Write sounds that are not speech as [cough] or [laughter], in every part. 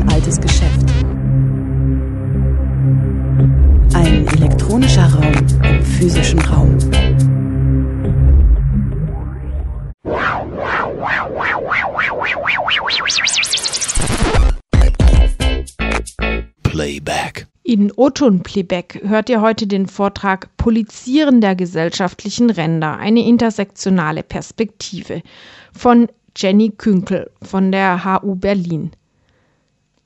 ein altes Geschäft. Ein elektronischer Raum im physischen Raum. Playback. In Oton Playback hört ihr heute den Vortrag Polizieren der gesellschaftlichen Ränder, eine intersektionale Perspektive von Jenny Künkel von der HU Berlin.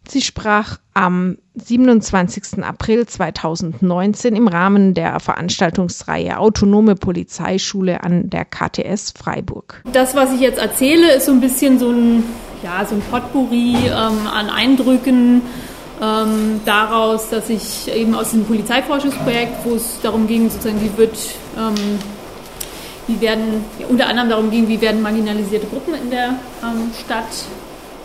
Sie sprach am 27. April 2019 im Rahmen der Veranstaltungsreihe Autonome Polizeischule an der KTS Freiburg. Das, was ich jetzt erzähle, ist so ein bisschen so ein, ja, so ein Potpourri ähm, an Eindrücken ähm, daraus, dass ich eben aus dem Polizeiforschungsprojekt, wo es darum ging, sozusagen, wie wird, ähm, wie werden, unter anderem darum ging, wie werden marginalisierte Gruppen in der ähm, Stadt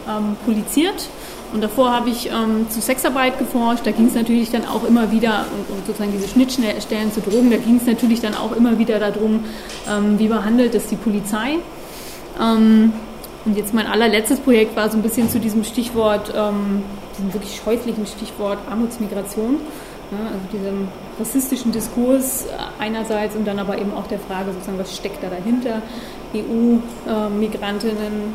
ähm, poliziert. Und davor habe ich ähm, zu Sexarbeit geforscht. Da ging es natürlich dann auch immer wieder, und, und, sozusagen diese Schnittstellen zu Drogen, da ging es natürlich dann auch immer wieder darum, ähm, wie behandelt es die Polizei. und jetzt mein allerletztes Projekt war so ein bisschen zu diesem Stichwort diesem wirklich scheußlichen Stichwort Armutsmigration, ja, also diesem rassistischen Diskurs einerseits und dann aber eben auch der Frage sozusagen, was steckt da dahinter? EU-Migrantinnen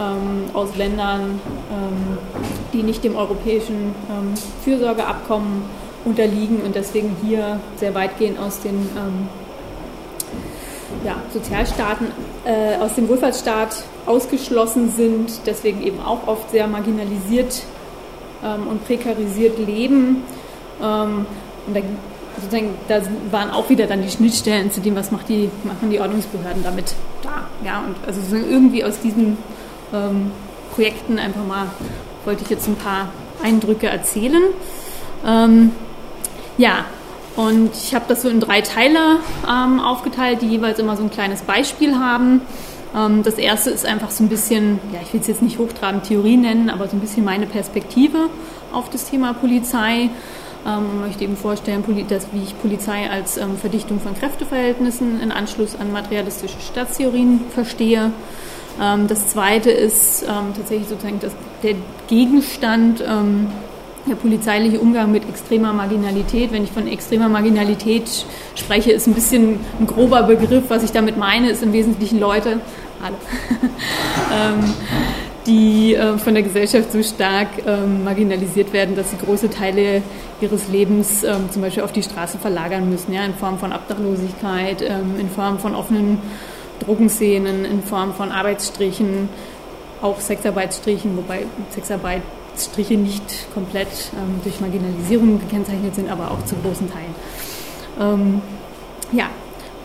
ähm, aus Ländern, ähm, die nicht dem europäischen ähm, Fürsorgeabkommen unterliegen und deswegen hier sehr weitgehend aus den ähm, ja, Sozialstaaten, äh, aus dem Wohlfahrtsstaat ausgeschlossen sind, deswegen eben auch oft sehr marginalisiert ähm, und prekarisiert leben. Und da, sozusagen, da waren auch wieder dann die Schnittstellen zu dem, was macht die, machen die Ordnungsbehörden damit da. Ja, und also irgendwie aus diesen ähm, Projekten einfach mal wollte ich jetzt ein paar Eindrücke erzählen. Ähm, ja, und ich habe das so in drei Teile ähm, aufgeteilt, die jeweils immer so ein kleines Beispiel haben. Ähm, das erste ist einfach so ein bisschen, ja, ich will es jetzt nicht hochtrabend Theorie nennen, aber so ein bisschen meine Perspektive auf das Thema Polizei. Ähm, möchte eben vorstellen, dass, wie ich Polizei als ähm, Verdichtung von Kräfteverhältnissen in Anschluss an materialistische Staatstheorien verstehe. Ähm, das zweite ist ähm, tatsächlich sozusagen das, der Gegenstand ähm, der polizeiliche Umgang mit extremer Marginalität. Wenn ich von extremer Marginalität spreche, ist ein bisschen ein grober Begriff. Was ich damit meine, ist im Wesentlichen Leute, [laughs] ähm, die äh, von der Gesellschaft so stark marginalisiert werden, dass sie große Teile ihres Lebens zum Beispiel auf die Straße verlagern müssen, ja, in Form von Obdachlosigkeit, in Form von offenen Drogenszenen, in Form von Arbeitsstrichen, auch Sexarbeitsstrichen, wobei Sexarbeit Striche nicht komplett ähm, durch Marginalisierung gekennzeichnet sind, aber auch zu großen Teilen. Ähm, ja,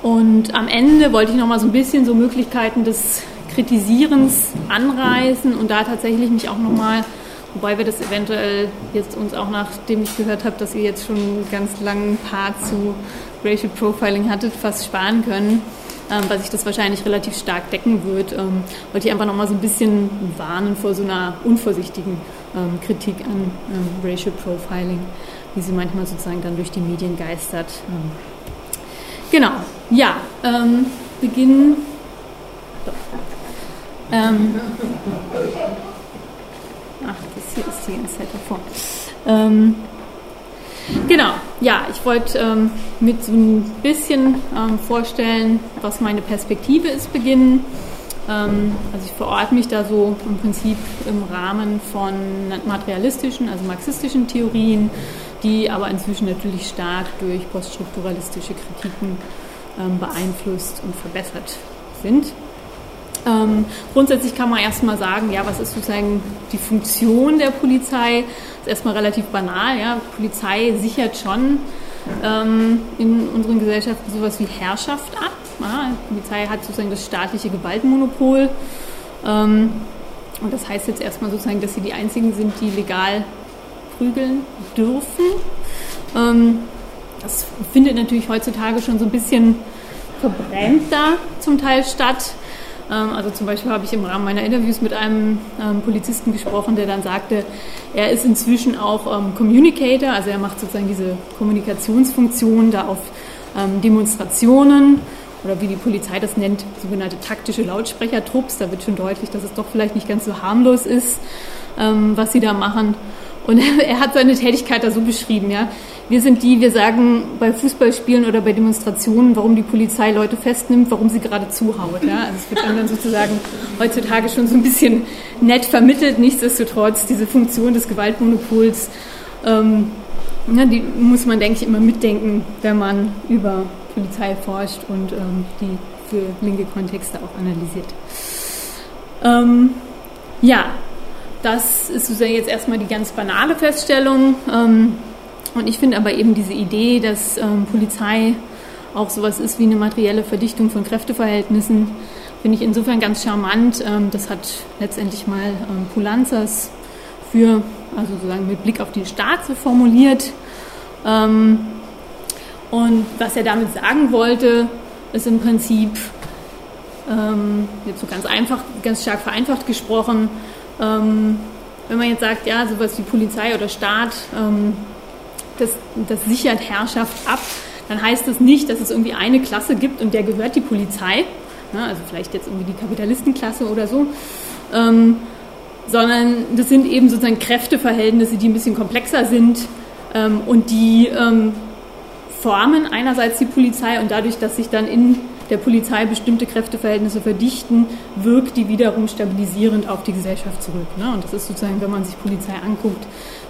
und am Ende wollte ich nochmal so ein bisschen so Möglichkeiten des Kritisierens anreißen und da tatsächlich mich auch nochmal, wobei wir das eventuell jetzt uns auch nachdem ich gehört habe, dass ihr jetzt schon einen ganz langen Part zu Racial Profiling hattet, fast sparen können ähm, weil sich das wahrscheinlich relativ stark decken wird, ähm, wollte ich einfach nochmal so ein bisschen warnen vor so einer unvorsichtigen ähm, Kritik an ähm, Racial Profiling, wie sie manchmal sozusagen dann durch die Medien geistert. Ähm, genau, ja, ähm, beginnen. Ach, das hier ist die ganze Zeit davor. Genau, ja, ich wollte ähm, mit so ein bisschen ähm, vorstellen, was meine Perspektive ist, beginnen. Ähm, also ich verorte mich da so im Prinzip im Rahmen von materialistischen, also marxistischen Theorien, die aber inzwischen natürlich stark durch poststrukturalistische Kritiken ähm, beeinflusst und verbessert sind. Ähm, grundsätzlich kann man erstmal sagen, ja, was ist sozusagen die Funktion der Polizei? Das ist erstmal relativ banal. Ja. Polizei sichert schon ähm, in unseren Gesellschaften sowas wie Herrschaft ab. Ja. Die Polizei hat sozusagen das staatliche Gewaltmonopol. Ähm, und das heißt jetzt erstmal sozusagen, dass sie die einzigen sind, die legal prügeln dürfen. Ähm, das findet natürlich heutzutage schon so ein bisschen verbrennt da zum Teil statt. Ähm, also zum Beispiel habe ich im Rahmen meiner Interviews mit einem ähm, Polizisten gesprochen, der dann sagte, er ist inzwischen auch ähm, Communicator, also er macht sozusagen diese Kommunikationsfunktion da auf Demonstrationen oder wie die Polizei das nennt, sogenannte taktische Lautsprechertrupps. Da wird schon deutlich, dass es doch vielleicht nicht ganz so harmlos ist. was sie da machen. Und [laughs] er hat seine Tätigkeit da so beschrieben, ja. Wir sind die, wir sagen bei Fußballspielen oder bei Demonstrationen, warum die Polizei Leute festnimmt, warum sie gerade zuhaut. Ja? Also es wird dann sozusagen heutzutage schon so ein bisschen nett vermittelt. Nichtsdestotrotz, diese Funktion des Gewaltmonopols, ähm, ja, die muss man, denke ich, immer mitdenken, wenn man über Polizei forscht und ähm, die für linke Kontexte auch analysiert. Ähm, ja, das ist sozusagen jetzt erstmal die ganz banale Feststellung. Und ich finde aber eben diese Idee, dass ähm, Polizei auch sowas ist wie eine materielle Verdichtung von Kräfteverhältnissen, finde ich insofern ganz charmant. Ähm, das hat letztendlich mal ähm, Pulanzas für, also sozusagen mit Blick auf die Staat so formuliert. Ähm, und was er damit sagen wollte, ist im Prinzip, ähm, jetzt so ganz einfach, ganz stark vereinfacht gesprochen, ähm, wenn man jetzt sagt, ja, sowas wie Polizei oder Staat, ähm, das, das sichert Herrschaft ab, dann heißt das nicht, dass es irgendwie eine Klasse gibt und der gehört die Polizei, ne, also vielleicht jetzt irgendwie die Kapitalistenklasse oder so, ähm, sondern das sind eben sozusagen Kräfteverhältnisse, die ein bisschen komplexer sind ähm, und die ähm, formen einerseits die Polizei und dadurch, dass sich dann in der Polizei bestimmte Kräfteverhältnisse verdichten, wirkt die wiederum stabilisierend auf die Gesellschaft zurück. Ne? Und das ist sozusagen, wenn man sich Polizei anguckt,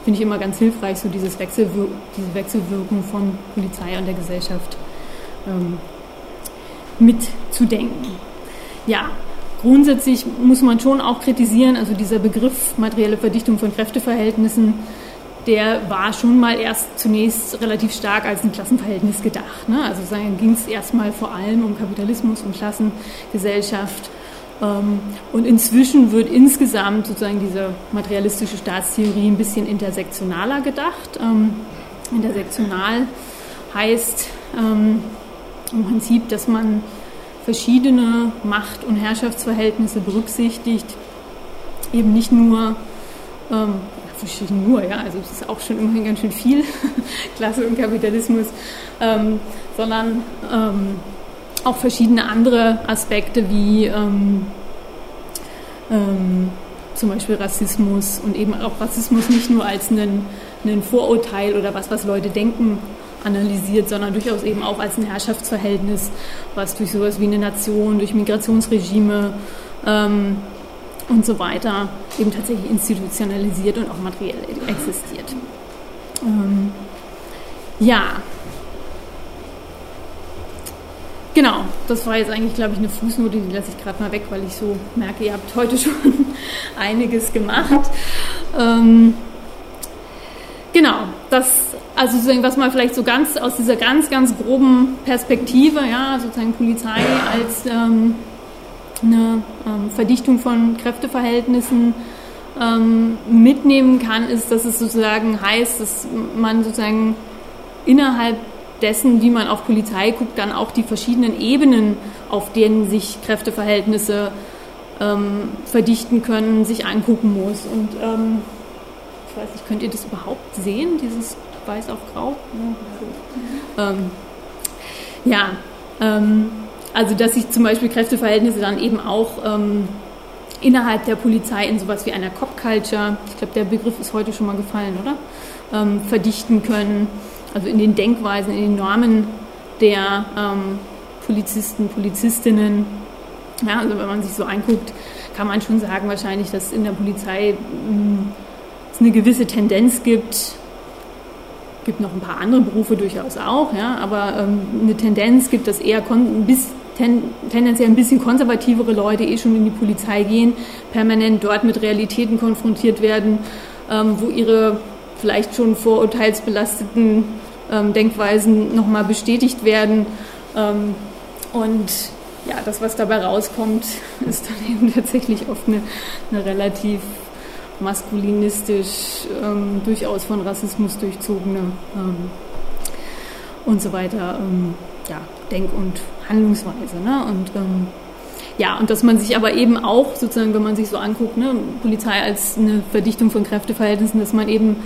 finde ich immer ganz hilfreich, so dieses Wechselwir diese Wechselwirkung von Polizei und der Gesellschaft ähm, mitzudenken. Ja, grundsätzlich muss man schon auch kritisieren, also dieser Begriff materielle Verdichtung von Kräfteverhältnissen, der war schon mal erst zunächst relativ stark als ein Klassenverhältnis gedacht. Ne? Also ging es erstmal vor allem um Kapitalismus und Klassengesellschaft und inzwischen wird insgesamt sozusagen diese materialistische Staatstheorie ein bisschen intersektionaler gedacht. Ähm, intersektional heißt ähm, im Prinzip, dass man verschiedene Macht- und Herrschaftsverhältnisse berücksichtigt, eben nicht nur verschieden nur, ja, also es ist auch schon immerhin ganz schön viel, [laughs] Klasse und Kapitalismus, ähm, sondern ähm, auch verschiedene andere Aspekte wie ähm, ähm, zum Beispiel Rassismus und eben auch Rassismus nicht nur als einen, einen Vorurteil oder was, was Leute denken, analysiert, sondern durchaus eben auch als ein Herrschaftsverhältnis, was durch sowas wie eine Nation, durch Migrationsregime ähm, und so weiter eben tatsächlich institutionalisiert und auch materiell existiert. Ähm, ja, Genau, das war jetzt eigentlich, glaube ich, eine Fußnote, die lasse ich gerade mal weg, weil ich so merke, ihr habt heute [laughs] schon einiges gemacht. Ähm, genau, das, also was man vielleicht so ganz aus dieser ganz, ganz groben Perspektive, ja, sozusagen Polizei als ähm, eine ähm, Verdichtung von Kräfteverhältnissen ähm, mitnehmen kann, ist, dass es sozusagen heißt, dass man sozusagen innerhalb dessen, wie man auf Polizei guckt, dann auch die verschiedenen Ebenen, auf denen sich Kräfteverhältnisse ähm, verdichten können, sich angucken muss. Und ähm, ich weiß nicht, könnt ihr das überhaupt sehen, dieses Weiß auf Grau? Ja, ähm, ja ähm, also dass sich zum Beispiel Kräfteverhältnisse dann eben auch ähm, innerhalb der Polizei in sowas wie einer Cop-Culture, ich glaube, der Begriff ist heute schon mal gefallen, oder? Ähm, verdichten können also in den Denkweisen, in den Normen der ähm, Polizisten, Polizistinnen. Ja, also wenn man sich so anguckt, kann man schon sagen wahrscheinlich, dass in der Polizei mh, hm, es eine gewisse Tendenz gibt. Gibt noch ein paar andere Berufe durchaus auch, ja, aber ähm, eine Tendenz gibt, dass eher bis, ten, tendenziell ein bisschen konservativere Leute eh schon in die Polizei gehen, permanent dort mit Realitäten konfrontiert werden, ähm, wo ihre vielleicht schon vorurteilsbelasteten ähm, Denkweisen nochmal bestätigt werden. Ähm, und ja, das, was dabei rauskommt, [laughs] ist dann eben tatsächlich oft eine, eine relativ maskulinistisch, ähm, durchaus von Rassismus durchzogene ähm, und so weiter, ähm, ja, Denk- und Handlungsweise. Ne? Und ähm, ja, und dass man sich aber eben auch sozusagen, wenn man sich so anguckt, ne, Polizei als eine Verdichtung von Kräfteverhältnissen, dass man eben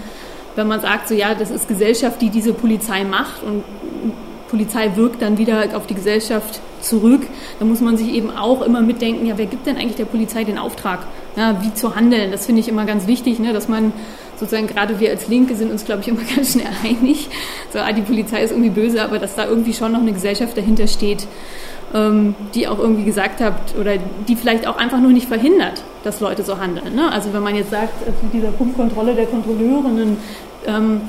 wenn man sagt, so ja, das ist Gesellschaft, die diese Polizei macht und Polizei wirkt dann wieder auf die Gesellschaft zurück, dann muss man sich eben auch immer mitdenken, ja, wer gibt denn eigentlich der Polizei den Auftrag? ja, wie zu handeln. Das finde ich immer ganz wichtig, ne, dass man sozusagen gerade wir als Linke sind uns, glaube ich, immer [laughs] ganz schnell einig. So, ah, die Polizei ist irgendwie böse, aber dass da irgendwie schon noch eine Gesellschaft dahinter steht, ähm, die auch irgendwie gesagt hat oder die vielleicht auch einfach nur nicht verhindert, dass Leute so handeln. Ne? Also wenn man jetzt sagt, äh, mit dieser Punktkontrolle der Kontrolleurinnen, ähm,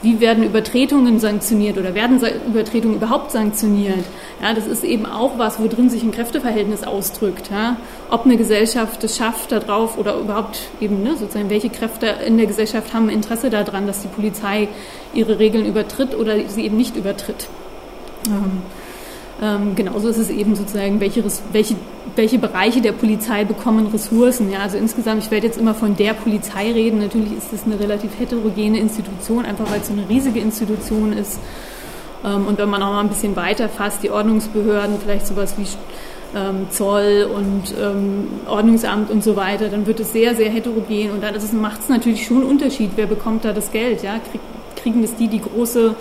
wie werden Übertretungen sanktioniert oder werden Übertretungen überhaupt sanktioniert? Ja, das ist eben auch was, wo drin sich ein Kräfteverhältnis ausdrückt. Ja? Ob eine Gesellschaft es schafft, darauf oder überhaupt eben, ne, sozusagen, welche Kräfte in der Gesellschaft haben Interesse daran, dass die Polizei ihre Regeln übertritt oder sie eben nicht übertritt. Ähm, ähm, genauso ist es eben sozusagen, welche, welche, welche Bereiche der Polizei bekommen Ressourcen. Ja, also insgesamt, ich werde jetzt immer von der Polizei reden. Natürlich ist es eine relativ heterogene Institution, einfach weil es so eine riesige Institution ist. Ähm, und wenn man auch mal ein bisschen weiter fasst, die Ordnungsbehörden, vielleicht sowas wie ähm, Zoll und ähm, Ordnungsamt und so weiter, dann wird es sehr, sehr heterogen und dann macht es natürlich schon einen Unterschied, wer bekommt da das Geld. Ja? Krieg, kriegen das die, die große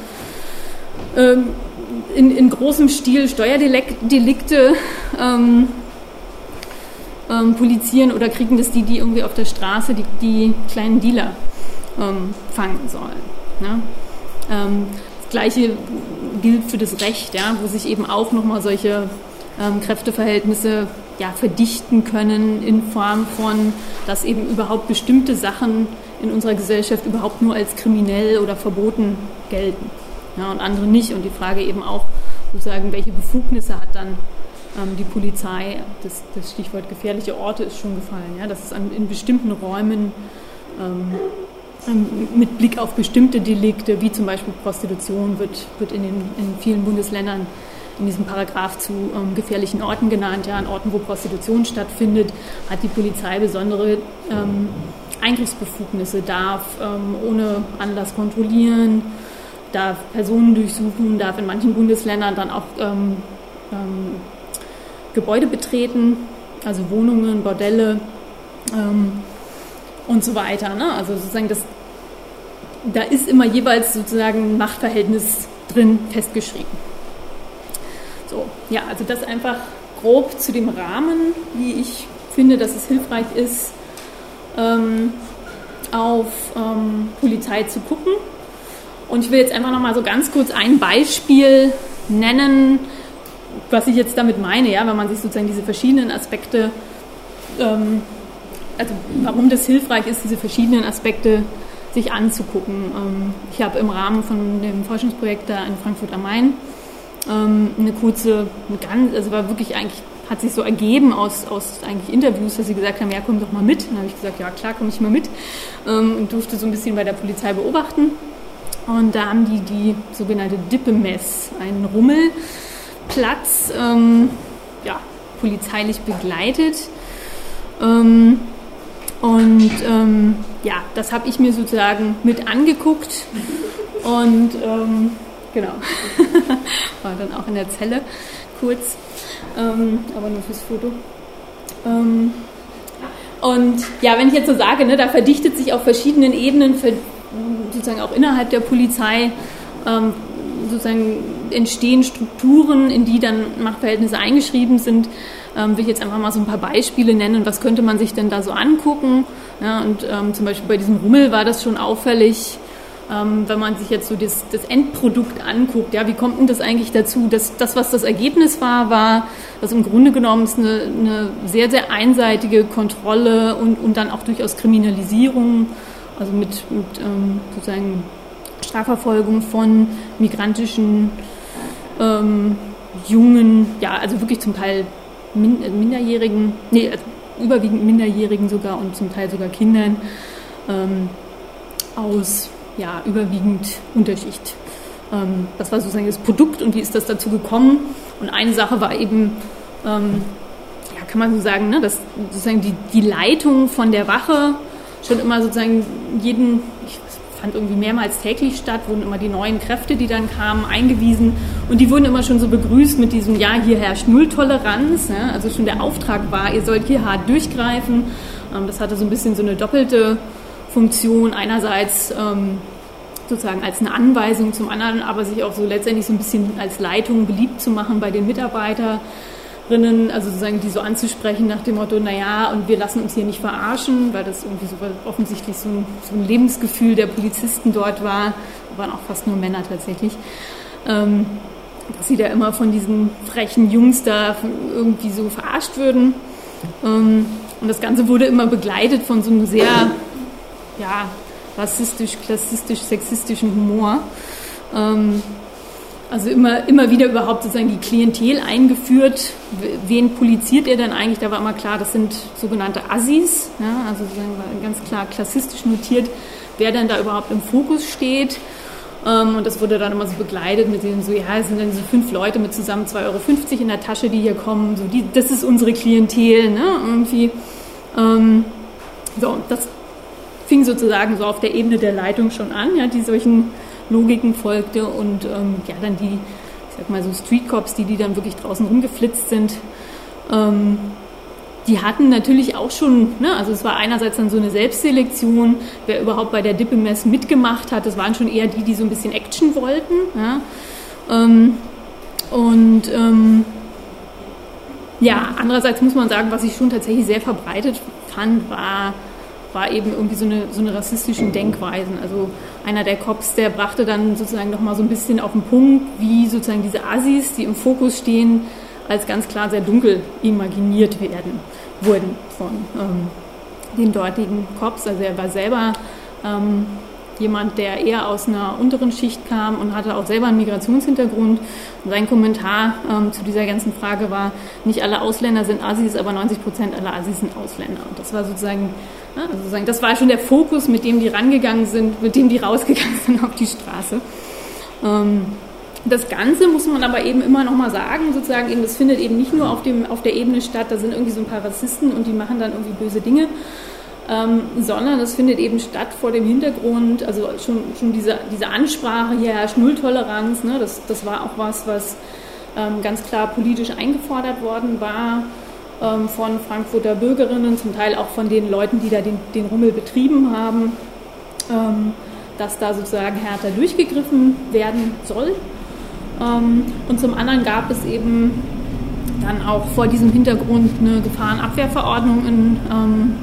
in, in großem Stil Steuerdelikte ähm, ähm, polizieren oder kriegen das die, die irgendwie auf der Straße die, die kleinen Dealer ähm, fangen sollen. Ne? Ähm, das Gleiche gilt für das Recht, ja, wo sich eben auch nochmal solche ähm, Kräfteverhältnisse ja, verdichten können in Form von, dass eben überhaupt bestimmte Sachen in unserer Gesellschaft überhaupt nur als kriminell oder verboten gelten ja, und andere nicht. Und die Frage eben auch, sozusagen, welche Befugnisse hat dann die Polizei? Das, das, Stichwort gefährliche Orte ist schon gefallen, ja, dass es an, in bestimmten Räumen ähm, ähm, mit Blick auf bestimmte Delikte, wie zum Beispiel Prostitution, wird, wird in, den, in vielen Bundesländern in diesem Paragraph zu ähm, gefährlichen Orten genannt. Ja, an Orten, wo Prostitution stattfindet, hat die Polizei besondere ähm, Eingriffsbefugnisse, darf ähm, ohne Anlass kontrollieren, darf Personen durchsuchen, darf in manchen Bundesländern dann auch ähm, ähm, Gebäude betreten, also Wohnungen, Bordelle ähm, und so weiter. Ne? Also sozusagen das, da ist immer jeweils sozusagen ein Machtverhältnis drin festgeschrieben. So, ja, also das einfach grob zu dem Rahmen, wie ich finde, dass es hilfreich ist, ähm, auf ähm, Polizei zu gucken und ich will jetzt einfach noch mal so ganz kurz ein Beispiel nennen, was ich jetzt damit meine, ja, wenn man sich sozusagen diese verschiedenen Aspekte, ähm, also warum das hilfreich ist, diese verschiedenen Aspekte sich anzugucken. Ähm, ich habe im Rahmen von dem Forschungsprojekt da in Frankfurt am Main ähm, eine kurze, eine ganz, also war wirklich eigentlich, hat sich so ergeben aus, aus eigentlich Interviews, dass sie gesagt haben, ja, komm doch mal mit. Dann habe ich gesagt, ja klar, komme ich mal mit ähm, und durfte so ein bisschen bei der Polizei beobachten. Und da haben die die sogenannte Dippemess, einen Rummelplatz, ähm, ja, polizeilich begleitet. Ähm, und ähm, ja, das habe ich mir sozusagen mit angeguckt und ähm, genau, [laughs] war dann auch in der Zelle kurz, ähm, aber nur fürs Foto. Ähm, und ja, wenn ich jetzt so sage, ne, da verdichtet sich auf verschiedenen Ebenen, sozusagen auch innerhalb der Polizei sozusagen entstehen Strukturen, in die dann Machtverhältnisse eingeschrieben sind. Ähm, will ich jetzt einfach mal so ein paar Beispiele nennen. Was könnte man sich denn da so angucken? Ja, und ähm, zum Beispiel bei diesem Rummel war das schon auffällig, ähm, wenn man sich jetzt so das, das, Endprodukt anguckt. Ja, wie kommt denn das eigentlich dazu? Dass das, was das Ergebnis war, war, dass im Grunde genommen es eine, eine sehr, sehr einseitige Kontrolle und, und dann auch durchaus Kriminalisierung also mit, mit ähm, sozusagen Strafverfolgung von migrantischen ähm, Jungen, ja, also wirklich zum Teil min äh, Minderjährigen, nee, also überwiegend Minderjährigen sogar und zum Teil sogar Kindern ähm, aus ja, überwiegend Unterschicht. Ähm, das war sozusagen das Produkt und wie ist das dazu gekommen? Und eine Sache war eben, ähm, ja, kann man so sagen, ne, dass sozusagen die, die Leitung von der Wache schon immer sozusagen jeden, ich fand irgendwie mehrmals täglich statt, wurden immer die neuen Kräfte, die dann kamen, eingewiesen und die wurden immer schon so begrüßt mit diesem, ja, hier herrscht Nulltoleranz, ne? also schon der Auftrag war, ihr sollt hier hart durchgreifen. Ähm, das hatte so ein bisschen so eine doppelte Funktion, einerseits ähm, sozusagen als eine Anweisung, zum anderen aber sich auch so letztendlich so ein bisschen als Leitung beliebt zu machen bei den Mitarbeitern Rinnen, also sozusagen die so anzusprechen nach dem Motto, naja, und wir lassen uns hier nicht verarschen, weil das irgendwie so offensichtlich so ein, so ein Lebensgefühl der Polizisten dort war, waren auch fast nur Männer tatsächlich, ähm, dass sie da immer von diesen frechen Jungs da irgendwie so verarscht würden. Ähm, und das Ganze wurde immer begleitet von so einem sehr, ja, rassistisch, klassistisch, sexistischen Humor. Ähm, also immer, immer wieder überhaupt sozusagen die Klientel eingeführt. Wen poliziert er denn eigentlich? Da war immer klar, das sind sogenannte Assis, ja, also ganz klar klassistisch notiert, wer dann da überhaupt im Fokus steht. Ähm, und das wurde dann immer so begleitet mit dem so, ja, es sind dann so fünf Leute mit zusammen 2,50 Euro in der Tasche, die hier kommen. So, die, das ist unsere Klientel, ne? Irgendwie. Ähm, so, das fing sozusagen so auf der Ebene der Leitung schon an, ja, die solchen Logiken folgte und ähm, ja, dann die, ich sag mal so Street Cops, die, die dann wirklich draußen rumgeflitzt sind, ähm, die hatten natürlich auch schon, ne, also es war einerseits dann so eine Selbstselektion, wer überhaupt bei der Dippemess mitgemacht hat, das waren schon eher die, die so ein bisschen Action wollten. Ja, ähm, und ähm, ja, andererseits muss man sagen, was ich schon tatsächlich sehr verbreitet fand, war war eben irgendwie so eine, so eine rassistischen Denkweisen. Also einer der Cops, der brachte dann sozusagen nochmal so ein bisschen auf den Punkt, wie sozusagen diese Assis, die im Fokus stehen, als ganz klar sehr dunkel imaginiert werden, wurden von ähm, den dortigen Cops. Also er war selber ähm, jemand, der eher aus einer unteren Schicht kam und hatte auch selber einen Migrationshintergrund. Und sein Kommentar ähm, zu dieser ganzen Frage war, nicht alle Ausländer sind Assis, aber 90 Prozent aller Assis sind Ausländer. Und das war sozusagen, ja, also sozusagen, das war schon der Fokus, mit dem die rangegangen sind, mit dem die [laughs] rausgegangen sind auf die Straße. Ähm, das Ganze muss man aber eben immer noch mal sagen, sozusagen eben, das findet eben nicht nur auf, dem, auf der Ebene statt, da sind irgendwie so ein paar Rassisten und die machen dann irgendwie böse Dinge, ähm, sondern es findet eben statt vor dem Hintergrund, also schon, schon diese, diese Ansprache, hier herrscht Nulltoleranz, ne, das, das war auch was, was ähm, ganz klar politisch eingefordert worden war ähm, von Frankfurter Bürgerinnen, zum Teil auch von den Leuten, die da den, den Rummel betrieben haben, ähm, dass da sozusagen härter durchgegriffen werden soll. Ähm, und zum anderen gab es eben dann auch vor diesem Hintergrund eine Gefahrenabwehrverordnung in ähm,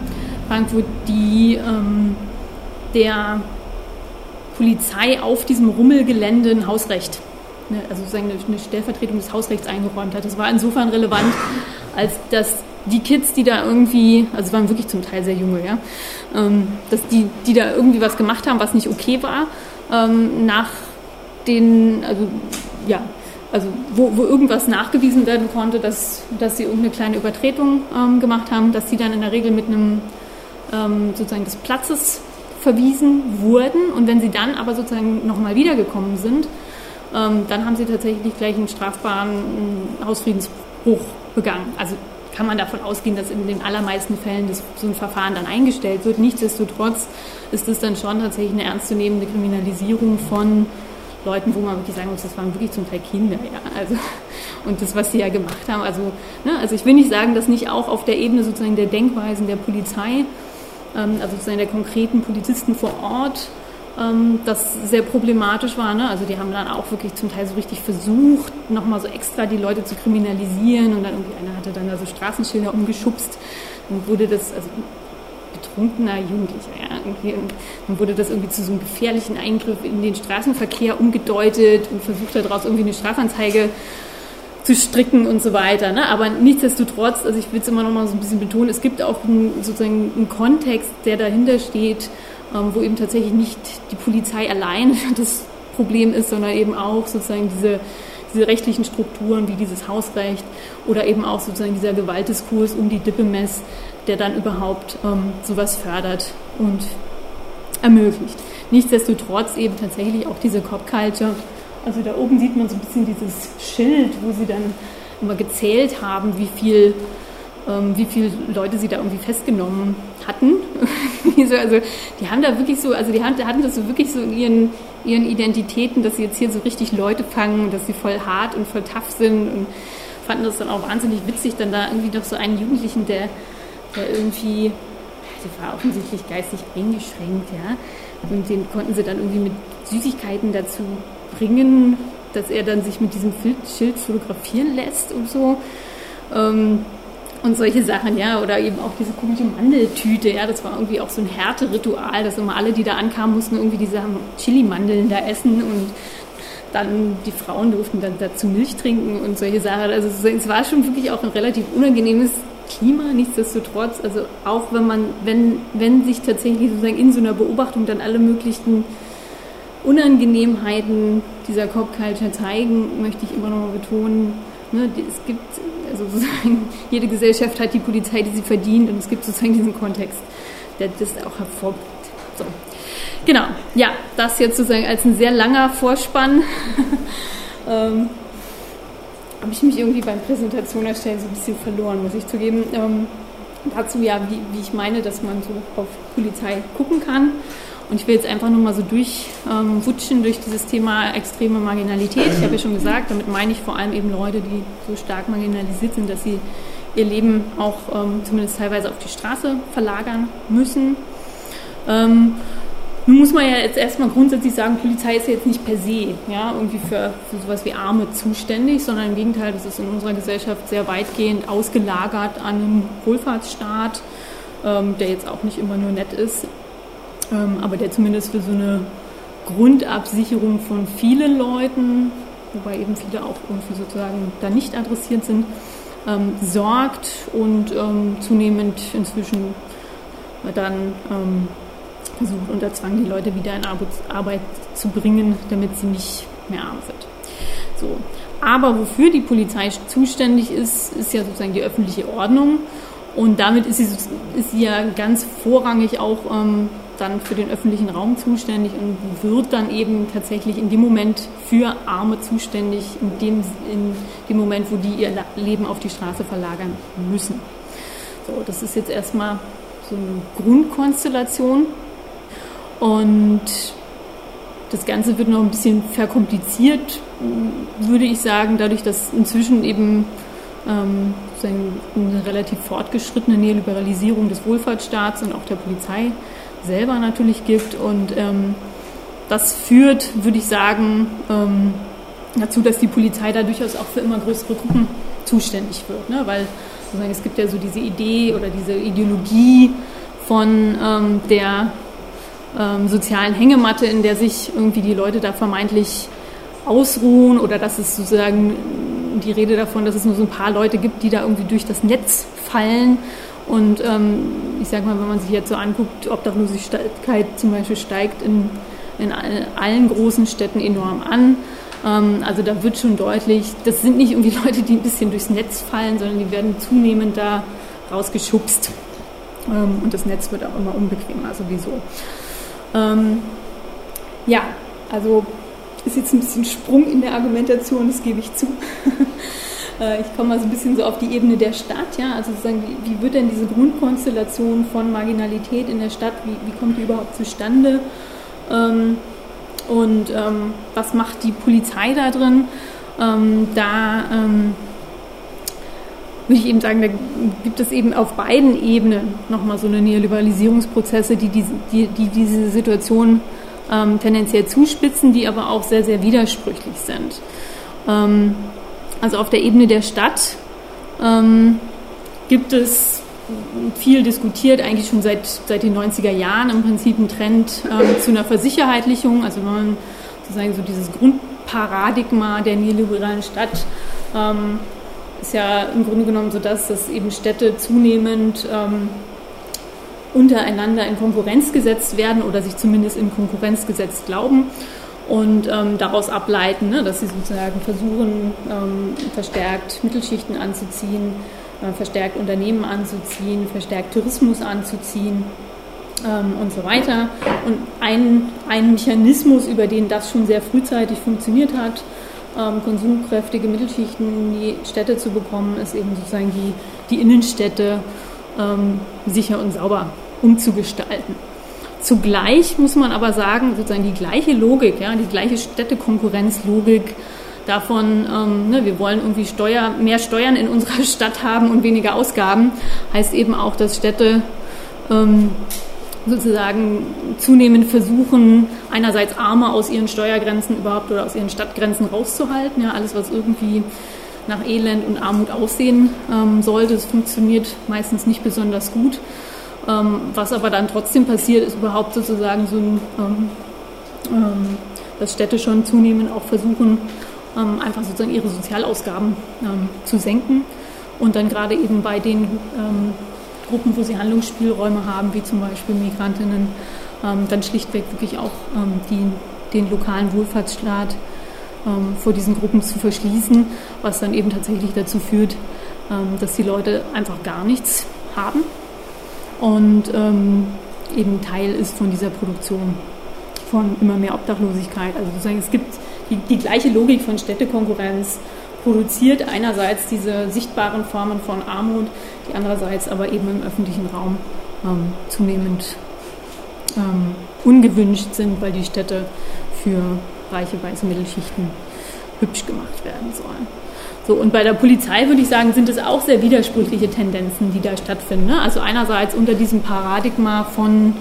Frankfurt, die ähm, der Polizei auf diesem Rummelgelände ein Hausrecht, ne, also sozusagen eine, Stellvertretung des Hausrechts eingeräumt hat. Das war insofern relevant, als dass die Kids, die da irgendwie, also waren wirklich zum Teil sehr junge, ja, ähm, dass die, die da irgendwie was gemacht haben, was nicht okay war, ähm, nach den, also ja, also wo, wo irgendwas nachgewiesen werden konnte, dass, dass sie irgendeine kleine Übertretung ähm, gemacht haben, dass sie dann in der Regel mit einem ähm, sozusagen des Platzes verwiesen wurden. Und wenn sie dann aber sozusagen nochmal wiedergekommen sind, ähm, dann haben sie tatsächlich gleich einen strafbaren Hausfriedensbruch begangen. Also kann man davon ausgehen, dass in den allermeisten Fällen das, so ein Verfahren dann eingestellt wird. Nichtsdestotrotz ist es dann schon tatsächlich eine ernstzunehmende Kriminalisierung von Leuten, wo man wirklich sagen muss, das waren wirklich zum Teil Kinder, ja. Also, und das, was sie ja gemacht haben, also, ne, also ich will nicht sagen, dass nicht auch auf der Ebene sozusagen der Denkweisen der Polizei also sozusagen der konkreten Polizisten vor Ort, ähm, das sehr problematisch war. Ne? Also die haben dann auch wirklich zum Teil so richtig versucht, nochmal so extra die Leute zu kriminalisieren und dann irgendwie einer hatte dann da so Straßenschilder umgeschubst und wurde das, also betrunkener Jugendlicher, ja, irgendwie, und dann wurde das irgendwie zu so einem gefährlichen Eingriff in den Straßenverkehr umgedeutet und versucht daraus irgendwie eine Strafanzeige zu stricken und so weiter. Ne? Aber nichtsdestotrotz, also ich will es immer noch mal so ein bisschen betonen, es gibt auch einen, sozusagen einen Kontext, der dahinter steht, ähm, wo eben tatsächlich nicht die Polizei allein [laughs] das Problem ist, sondern eben auch sozusagen diese, diese rechtlichen Strukturen wie dieses Hausrecht oder eben auch sozusagen dieser Gewaltdiskurs um die Dippemess, der dann überhaupt ähm, sowas fördert und ermöglicht. Nichtsdestotrotz eben tatsächlich auch diese Cop-Culture also da oben sieht man so ein bisschen dieses Schild, wo sie dann immer gezählt haben, wie viel, ähm, wie viele Leute sie da irgendwie festgenommen hatten. [laughs] also die haben da wirklich so, also die hatten das so wirklich so in ihren, ihren Identitäten, dass sie jetzt hier so richtig Leute fangen, dass sie voll hart und voll tough sind und fanden das dann auch wahnsinnig witzig, dann da irgendwie noch so einen Jugendlichen, der, der irgendwie, der war offensichtlich geistig eingeschränkt, ja, und den konnten sie dann irgendwie mit Süßigkeiten dazu bringen, dass er dann sich mit diesem Schild fotografieren lässt und so. Ähm, und solche Sachen, ja, oder eben auch diese komische Mandeltüte, ja, das war irgendwie auch so ein Härteritual, dass immer alle, die da ankamen, mussten irgendwie diese Chili-Mandeln da essen und dann die Frauen durften dann dazu Milch trinken und solche Sachen. Also es war schon wirklich auch ein relativ unangenehmes Klima, nichtsdestotrotz, also auch wenn man, wenn, wenn sich tatsächlich sozusagen in so einer Beobachtung dann alle möglichen Unangenehmheiten dieser Cop-Culture zeigen, möchte ich immer noch mal betonen, ne, es gibt also sozusagen, [laughs] jede Gesellschaft hat die Polizei, die sie verdient und es gibt sozusagen diesen Kontext, der das auch hervorbringt. So. Genau, ja, das jetzt sozusagen als ein sehr langer Vorspann. [laughs] ähm, habe ich mich irgendwie beim Präsentation erstellen so ein bisschen verloren, muss ich zugeben. Ähm, dazu ja, wie, wie, ich meine, dass man so auf Polizei gucken kann. Und ich will jetzt einfach nur mal so durchwutschen ähm, durch dieses Thema extreme Marginalität. Ich habe ja schon gesagt, damit meine ich vor allem eben Leute, die so stark marginalisiert sind, dass sie ihr Leben auch ähm, zumindest teilweise auf die Straße verlagern müssen. Ähm, nun muss man ja jetzt erstmal grundsätzlich sagen, Polizei ist ja jetzt nicht per se ja, irgendwie für, für sowas wie Arme zuständig, sondern im Gegenteil, das ist in unserer Gesellschaft sehr weitgehend ausgelagert an einen Wohlfahrtsstaat, ähm, der jetzt auch nicht immer nur nett ist, ähm, aber der zumindest für so eine Grundabsicherung von vielen Leuten, wobei eben viele auch irgendwie sozusagen da nicht adressiert sind, ähm, sorgt und ähm, zunehmend inzwischen dann ähm, versucht unter Zwang die Leute wieder in Arbeit zu bringen, damit sie nicht mehr arm sind. So. Aber wofür die Polizei zuständig ist, ist ja sozusagen die öffentliche Ordnung. Und damit ist sie, ist sie ja ganz vorrangig auch ähm, dann für den öffentlichen Raum zuständig und wird dann eben tatsächlich in dem Moment für Arme zuständig, in dem, in dem Moment, wo die ihr Leben auf die Straße verlagern müssen. So, das ist jetzt erstmal so eine Grundkonstellation. Und das Ganze wird noch ein bisschen verkompliziert, würde ich sagen, dadurch, dass inzwischen eben ähm, eine relativ fortgeschrittene Neoliberalisierung des Wohlfahrtsstaats und auch der Polizei selber natürlich gibt. Und ähm, das führt, würde ich sagen, ähm, dazu, dass die Polizei da durchaus auch für immer größere Gruppen zuständig wird. Ne? Weil sozusagen, es gibt ja so diese Idee oder diese Ideologie von ähm, der ähm, sozialen Hängematte, in der sich irgendwie die Leute da vermeintlich ausruhen oder dass es sozusagen die Rede davon, dass es nur so ein paar Leute gibt, die da irgendwie durch das Netz fallen. Und ähm, ich sage mal, wenn man sich jetzt so anguckt, Obdachlosigkeit zum Beispiel steigt in, in allen großen Städten enorm an. Ähm, also da wird schon deutlich, das sind nicht irgendwie [laughs] Leute, die ein bisschen durchs Netz fallen, sondern die werden zunehmend da rausgeschubst. Ähm, und das Netz wird auch immer unbequemer sowieso. Ähm, ja, also ist jetzt ein bisschen Sprung in der Argumentation, das gebe ich zu. [laughs] Äh, ich komme mal so ein bisschen so auf die Ebene der Stadt, ja, also sozusagen, wie, wird denn diese Grundkonstellation von Marginalität in der Stadt, wie, wie kommt die überhaupt zustande? Ähm, und ähm, was macht die Polizei da drin? Ähm, da würde ich eben sagen, da gibt es eben auf beiden Ebenen nochmal so eine Neoliberalisierungsprozesse, die, die, die, die diese Situation tendenziell zuspitzen, die aber auch sehr, sehr widersprüchlich sind. Also auf der Ebene der Stadt ähm, gibt es viel diskutiert, eigentlich schon seit, seit den 90er Jahren im Prinzip ein Trend ähm, zu einer Versicherheitlichung, also wenn man sozusagen so dieses Grundparadigma der neoliberalen Stadt ähm, ist ja im Grunde genommen so, dass, dass eben Städte zunehmend ähm, untereinander in Konkurrenz gesetzt werden oder sich zumindest in Konkurrenz gesetzt glauben und ähm, daraus ableiten, ne, dass sie sozusagen versuchen, ähm, verstärkt Mittelschichten anzuziehen, äh, verstärkt Unternehmen anzuziehen, verstärkt Tourismus anzuziehen ähm, und so weiter. Und ein, ein Mechanismus, über den das schon sehr frühzeitig funktioniert hat, ähm, konsumkräftige Mittelschichten in die Städte zu bekommen, ist eben sozusagen die, die Innenstädte ähm, sicher und sauber umzugestalten. Zugleich muss man aber sagen, sozusagen die gleiche Logik, ja, die gleiche Städtekonkurrenzlogik davon, ähm, ne, wir wollen irgendwie Steuer, mehr Steuern in unserer [laughs] Stadt haben und weniger Ausgaben, heißt eben auch, dass Städte ähm, sozusagen zunehmend versuchen, einerseits Arme aus ihren Steuergrenzen überhaupt oder aus ihren Stadtgrenzen rauszuhalten. Ja, alles, was irgendwie nach Elend und Armut aussehen ähm, sollte. Es funktioniert meistens nicht besonders gut. Ähm, was aber dann trotzdem passiert, ist überhaupt sozusagen so ein, ähm, ähm, dass Städte schon zunehmend auch versuchen, ähm, einfach sozusagen ihre Sozialausgaben ähm, zu senken. Und dann gerade eben bei den Gruppen, wo sie Handlungsspielräume haben, wie zum Beispiel Migrantinnen, dann schlichtweg wirklich auch die, den lokalen Wohlfahrtsstaat vor diesen Gruppen zu verschließen, was dann eben tatsächlich dazu führt, dass die Leute einfach gar nichts haben und ähm, eben Teil ist von dieser Produktion von immer mehr Obdachlosigkeit. Also sozusagen es gibt die, die gleiche Logik von Städtekonkurrenz produziert einerseits diese sichtbaren Formen von Armut, die andererseits aber eben im öffentlichen Raum ähm, zunehmend ähm, ungewünscht sind, weil die Städte für reiche weiße Mittelschichten hübsch gemacht werden sollen. So, und bei der Polizei würde ich sagen, sind es auch sehr widersprüchliche Tendenzen, die da stattfinden. Ne? Also einerseits unter diesem Paradigma von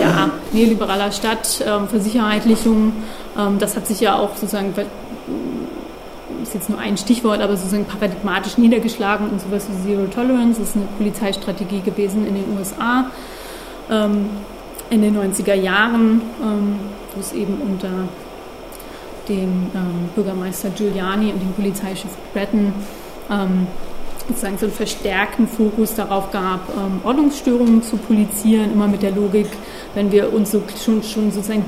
ja, neoliberaler Stadt, ähm, Versicherheitlichung, ähm, das hat sich ja auch sozusagen, ist jetzt nur ein Stichwort, aber sozusagen paradigmatisch niedergeschlagen in sowas wie Zero Tolerance, das ist eine Polizeistrategie gewesen in den USA ähm, in den 90er Jahren, ähm, wo es eben unter dem ähm, Bürgermeister Giuliani und dem Polizeichef Breton ähm, sozusagen so einen verstärkten Fokus darauf gab, ähm, Ordnungsstörungen zu polizieren, immer mit der Logik, wenn wir uns so schon, schon sozusagen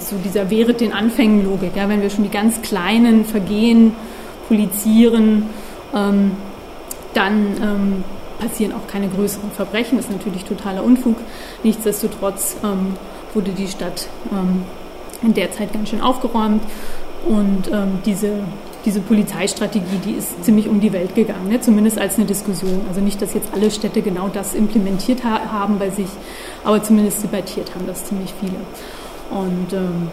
so dieser Wehret den Anfängen Logik, ja, wenn wir schon die ganz kleinen Vergehen polizieren, ähm, dann ähm, passieren auch keine größeren Verbrechen, das ist natürlich totaler Unfug. Nichtsdestotrotz ähm, wurde die Stadt ähm, in der Zeit ganz schön aufgeräumt. Und ähm, diese, diese Polizeistrategie, die ist ziemlich um die Welt gegangen, ne? zumindest als eine Diskussion. Also nicht, dass jetzt alle Städte genau das implementiert ha haben bei sich, aber zumindest debattiert haben das ziemlich viele. Und ähm,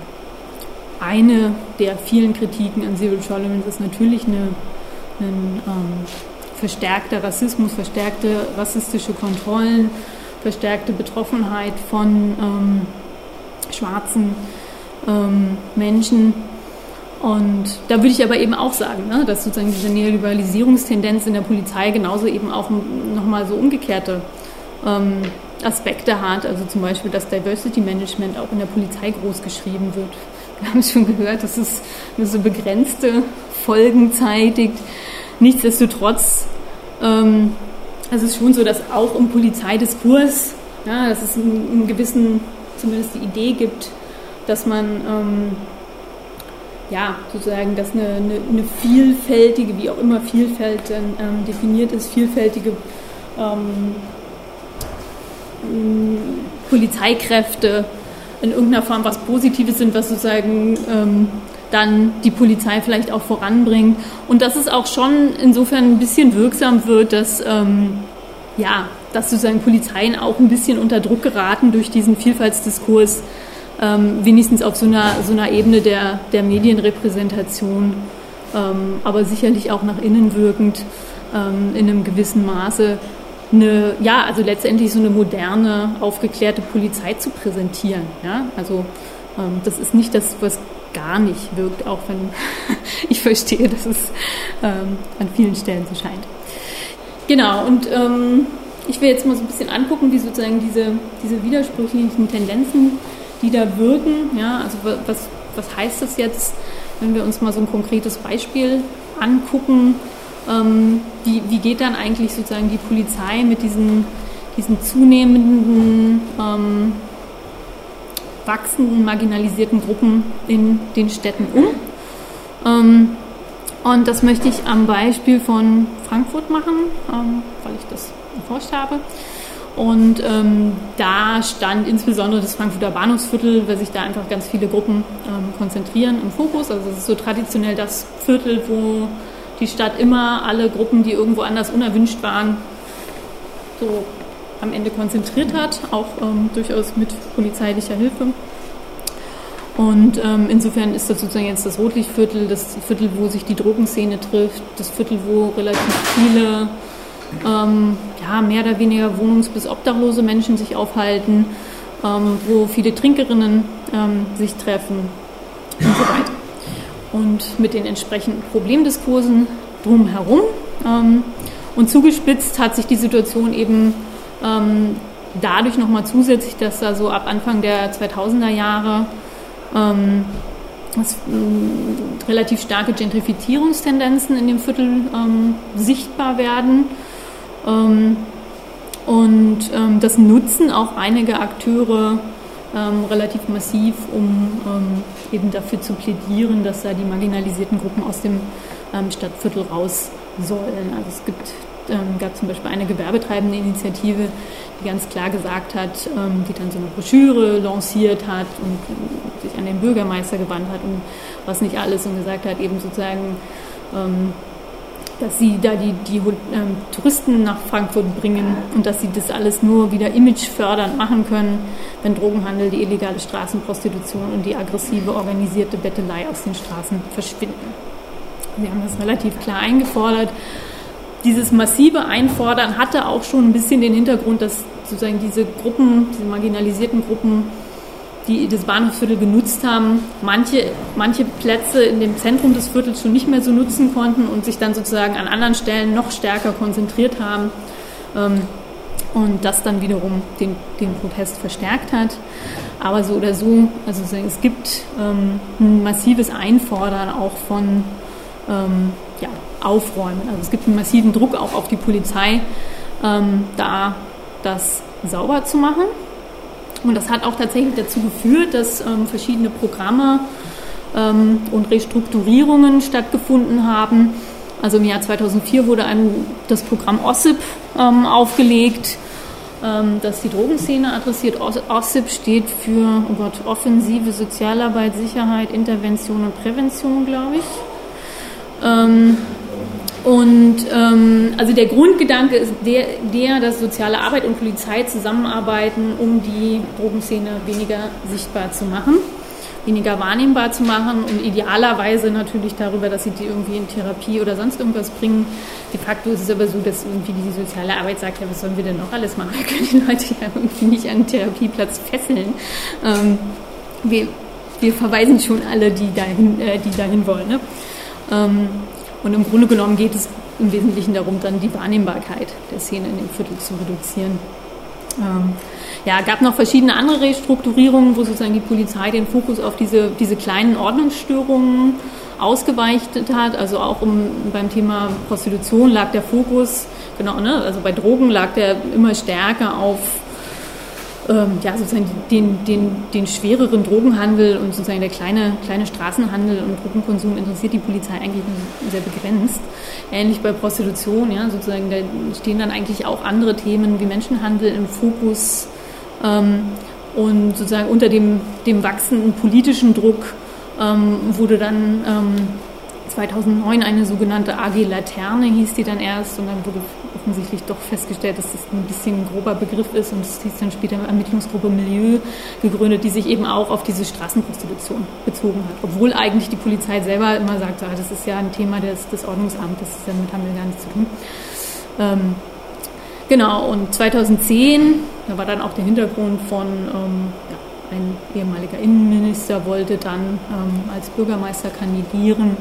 eine der vielen Kritiken an Zero Tolerance ist natürlich eine, ein ähm, verstärkter Rassismus, verstärkte rassistische Kontrollen, verstärkte Betroffenheit von ähm, schwarzen ähm, Menschen. Und da würde ich aber eben auch sagen, ne, dass sozusagen diese Neoliberalisierungstendenz in der Polizei genauso eben auch nochmal so umgekehrte ähm, Aspekte hat. Also zum Beispiel, dass Diversity Management auch in der Polizei groß geschrieben wird. Wir haben es schon gehört, dass es eine so begrenzte Folgen zeitigt. Nichtsdestotrotz, ähm, es ist schon so, dass auch im Polizeidiskurs, ja, dass es einen, einen gewissen, zumindest die Idee gibt, dass man ähm, ja sozusagen, dass eine, eine, eine, vielfältige, wie auch immer Vielfalt ähm, definiert ist, vielfältige ähm, Polizeikräfte in irgendeiner Form was Positives sind, was sozusagen ähm, dann die Polizei vielleicht auch voranbringt. Und dass es auch schon insofern ein bisschen wirksam wird, dass, ähm, ja, dass sozusagen Polizeien auch ein bisschen unter Druck geraten durch diesen Vielfaltsdiskurs ähm, wenigstens auf so einer, so einer Ebene der, der Medienrepräsentation, ähm, aber sicherlich auch nach innen wirkend ähm, in einem gewissen Maße eine, ja, also letztendlich so eine moderne, aufgeklärte Polizei zu präsentieren. Ja? Also ähm, das ist nicht das, was gar nicht wirkt, auch wenn [laughs] ich verstehe, dass es ähm, an vielen Stellen so scheint. Genau, und ähm, ich will jetzt mal so ein bisschen angucken, wie sozusagen diese, diese widersprüchlichen Tendenzen die da wirken. Ja, also was, was heißt das jetzt, wenn wir uns mal so ein konkretes Beispiel angucken? Ähm, wie, wie geht dann eigentlich sozusagen die Polizei mit diesen, diesen zunehmenden, ähm, wachsenden, marginalisierten Gruppen in den Städten um? Ähm, und das möchte ich am Beispiel von Frankfurt machen, ähm, weil ich das erforscht habe. Und ähm, da stand insbesondere das Frankfurter Bahnhofsviertel, weil sich da einfach ganz viele Gruppen ähm, konzentrieren im Fokus. Also es ist so traditionell das Viertel, wo die Stadt immer alle Gruppen, die irgendwo anders unerwünscht waren, so am Ende konzentriert hat, auch ähm, durchaus mit polizeilicher Hilfe. Und ähm, insofern ist das sozusagen jetzt das Rotlichtviertel, das Viertel, wo sich die Drogenszene trifft, das Viertel, wo relativ viele ähm, ja, mehr oder weniger wohnungs- bis obdachlose Menschen sich aufhalten, ähm, wo viele Trinkerinnen ähm, sich treffen und so weiter. Und mit den entsprechenden Problemdiskursen, drumherum. Ähm, und zugespitzt hat sich die Situation eben ähm, dadurch nochmal zusätzlich, dass da so ab Anfang der 2000er Jahre ähm, dass, äh, relativ starke Gentrifizierungstendenzen in dem Viertel ähm, sichtbar werden. Ähm, und ähm, das nutzen auch einige Akteure ähm, relativ massiv, um eben dafür zu plädieren, dass da die marginalisierten Gruppen aus dem Stadtviertel raus sollen. Also es gibt ähm, gab zum Beispiel eine gewerbetreibende Initiative, die ganz klar gesagt hat, ähm, die dann so eine Broschüre lanciert hat und sich an den Bürgermeister gewandt hat und was nicht alles und gesagt hat, eben sozusagen, ähm, dass sie da die, die ähm, Touristen nach Frankfurt bringen und dass sie das alles nur wieder imagefördernd machen können, wenn Drogenhandel, die illegale Straßenprostitution und die aggressive organisierte Bettelei aus den Straßen verschwinden. Sie haben das relativ klar eingefordert dieses massive Einfordern hatte auch schon ein bisschen den Hintergrund, dass sozusagen diese Gruppen, diese marginalisierten Gruppen, die das Bahnhofsviertel genutzt haben, manche, manche Plätze in dem Zentrum des Viertels schon nicht mehr so nutzen konnten und sich dann sozusagen an anderen Stellen noch stärker konzentriert haben. Ähm, und das dann wiederum den, den Protest verstärkt hat. Aber so oder so, also es gibt ähm, ein massives Einfordern auch von ähm, ja, aufräumen. Also es gibt einen massiven Druck auch auf die Polizei, ähm, da das sauber zu machen. Und das hat auch tatsächlich dazu geführt, dass ähm, verschiedene Programme ähm, und Restrukturierungen stattgefunden haben. Also im Jahr 2004 wurde ein, das Programm OSSIP ähm, aufgelegt, ähm, das die Drogenszene adressiert. OSSIP steht für oh Gott, Offensive Sozialarbeit, Sicherheit, Intervention und Prävention, glaube ich. Und ähm, also der Grundgedanke ist der, der, dass soziale Arbeit und Polizei zusammenarbeiten, um die Drogenszene weniger sichtbar zu machen, weniger wahrnehmbar zu machen und idealerweise natürlich darüber, dass sie die irgendwie in Therapie oder sonst irgendwas bringen. De facto ist es aber so, dass irgendwie die soziale Arbeit sagt, ja, was sollen wir denn noch alles machen? Wir können die Leute ja irgendwie nicht an einen Therapieplatz fesseln. Ähm, wir, wir verweisen schon alle, die dahin, äh, die dahin wollen. Ne? Ähm, und im Grunde genommen geht es im Wesentlichen darum, dann die Wahrnehmbarkeit der Szene in dem Viertel zu reduzieren. Ähm, ja, gab noch verschiedene andere Restrukturierungen, wo sozusagen die Polizei den Fokus auf diese, diese kleinen Ordnungsstörungen ausgeweitet hat. Also auch um, beim Thema Prostitution lag der Fokus, genau, ne, also bei Drogen lag der immer stärker auf ähm, ja, sozusagen den, den, den schwereren Drogenhandel und sozusagen der kleine, kleine Straßenhandel und Drogenkonsum interessiert die Polizei eigentlich sehr begrenzt. Ähnlich bei Prostitution, ja, sozusagen, da stehen dann eigentlich auch andere Themen wie Menschenhandel im Fokus. Ähm, und sozusagen unter dem, dem wachsenden politischen Druck ähm, wurde dann ähm, 2009 eine sogenannte AG Laterne, hieß die dann erst, und dann wurde offensichtlich doch festgestellt, dass das ein bisschen ein grober Begriff ist und es hieß dann später Ermittlungsgruppe Milieu gegründet, die sich eben auch auf diese Straßenprostitution bezogen hat. Obwohl eigentlich die Polizei selber immer sagt, ah, das ist ja ein Thema des, des Ordnungsamtes, das ist ja mit Handel gar nichts zu tun. Ähm, genau, und 2010, da war dann auch der Hintergrund von ähm, ja, ein ehemaliger Innenminister wollte dann ähm, als Bürgermeister kandidieren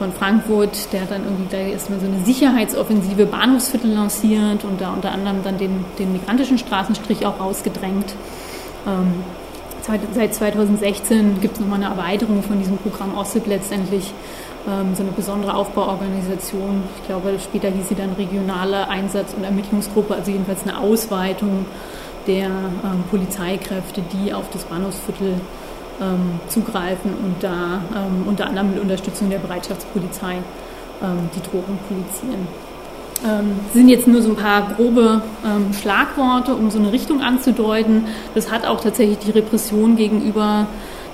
von Frankfurt, der hat dann irgendwie da erstmal so eine Sicherheitsoffensive Bahnhofsviertel lanciert und da unter anderem dann den, den migrantischen Straßenstrich auch rausgedrängt. Ähm, seit 2016 gibt es nochmal eine Erweiterung von diesem Programm OSSIP letztendlich, ähm, so eine besondere Aufbauorganisation. Ich glaube, später hieß sie dann regionale Einsatz- und Ermittlungsgruppe, also jedenfalls eine Ausweitung der ähm, Polizeikräfte, die auf das Bahnhofsviertel ähm, zugreifen und da ähm, unter anderem mit Unterstützung der Bereitschaftspolizei ähm, die Drogen polizieren. Ähm, sind jetzt nur so ein paar grobe ähm, Schlagworte, um so eine Richtung anzudeuten. Das hat auch tatsächlich die Repression gegenüber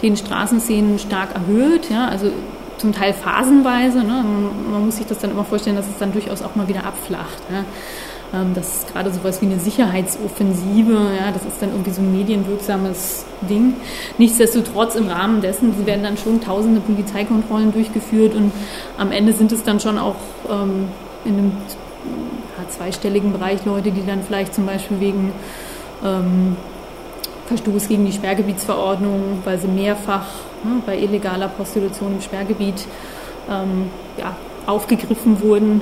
den Straßenszenen stark erhöht. Ja? Also zum Teil phasenweise. Ne? Man muss sich das dann immer vorstellen, dass es dann durchaus auch mal wieder abflacht. Ja? Ähm, das ist gerade sowas wie eine Sicherheitsoffensive, ja, das ist dann irgendwie so ein medienwirksames Ding. Nichtsdestotrotz im Rahmen dessen werden dann schon tausende Polizeikontrollen durchgeführt und am Ende sind es dann schon auch ähm, in einem ja, zweistelligen Bereich Leute, die dann vielleicht zum Beispiel wegen ähm, Verstoß gegen die Sperrgebietsverordnung, weil sie mehrfach ne, bei illegaler Prostitution im Sperrgebiet ähm, ja, aufgegriffen wurden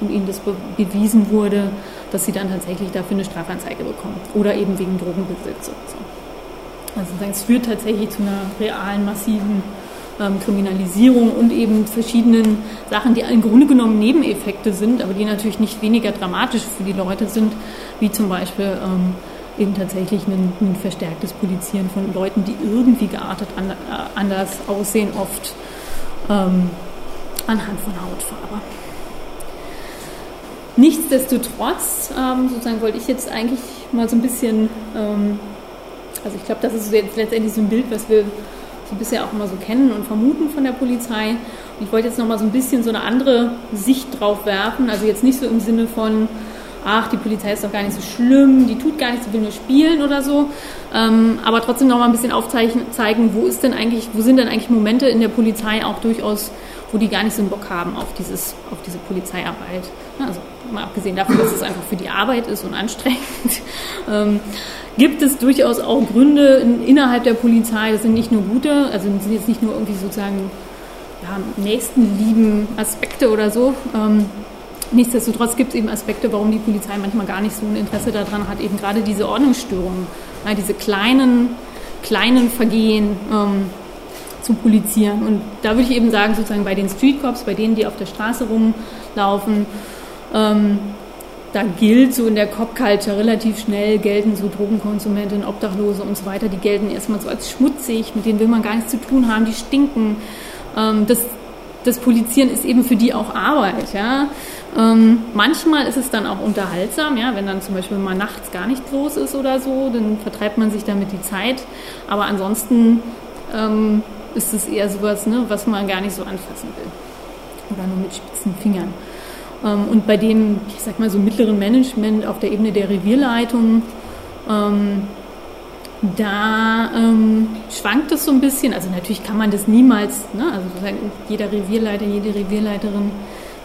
und ihnen das bewiesen wurde, dass sie dann tatsächlich dafür eine Strafanzeige bekommen oder eben wegen Drogenbesitz. So. Also es führt tatsächlich zu einer realen, massiven ähm, Kriminalisierung und eben verschiedenen Sachen, die im Grunde genommen Nebeneffekte sind, aber die natürlich nicht weniger dramatisch für die Leute sind, wie zum Beispiel ähm, eben tatsächlich ein, ein, verstärktes Polizieren von Leuten, die irgendwie geartet an, äh, anders aussehen, oft ähm, anhand von Hautfarbe. Nichtsdestotrotz, ähm, sozusagen wollte ich jetzt eigentlich mal so ein bisschen, ähm, also ich glaube, das ist jetzt letztendlich so ein Bild, was wir so bisher auch immer so kennen und vermuten von der Polizei. Und ich wollte jetzt noch mal so ein bisschen so eine andere Sicht drauf werfen, also jetzt nicht so im Sinne von, ach, die Polizei ist doch gar nicht so schlimm, die tut gar nichts, sie will nur spielen oder so. Ähm, aber trotzdem noch mal ein bisschen aufzeigen, wo ist denn eigentlich, wo sind denn eigentlich Momente in der Polizei auch durchaus, wo die gar nicht so einen Bock haben auf dieses, auf diese Polizeiarbeit. Also mal abgesehen davon, dass es einfach für die Arbeit ist und anstrengend, [laughs] ähm, gibt es durchaus auch Gründe in, innerhalb der Polizei, das sind nicht nur gute, also sind jetzt nicht nur irgendwie sozusagen ja, nächstenlieben Aspekte oder so. Ähm, nichtsdestotrotz gibt es eben Aspekte, warum die Polizei manchmal gar nicht so ein Interesse daran hat, eben gerade diese Ordnungsstörungen, ja, diese kleinen, kleinen Vergehen ähm, zu polizieren. Und da würde ich eben sagen, sozusagen bei den Street Cops, bei denen, die auf der Straße rumlaufen, ähm, da gilt so in der Cop-Culture relativ schnell, gelten so Drogenkonsumenten, Obdachlose und so weiter, die gelten erstmal so als schmutzig, mit denen will man gar nichts zu tun haben, die stinken. Ähm, das, das Polizieren ist eben für die auch Arbeit. Ja? Ähm, manchmal ist es dann auch unterhaltsam, ja? wenn dann zum Beispiel mal nachts gar nichts los ist oder so, dann vertreibt man sich damit die Zeit. Aber ansonsten ähm, ist es eher sowas, ne, was man gar nicht so anfassen will. Oder nur mit spitzen Fingern. Ähm, und bei dem, ich sag mal so mittleren Management auf der Ebene der Revierleitung, ähm, da ähm, schwankt es so ein bisschen. Also natürlich kann man das niemals, ne? also jeder Revierleiter, jede Revierleiterin,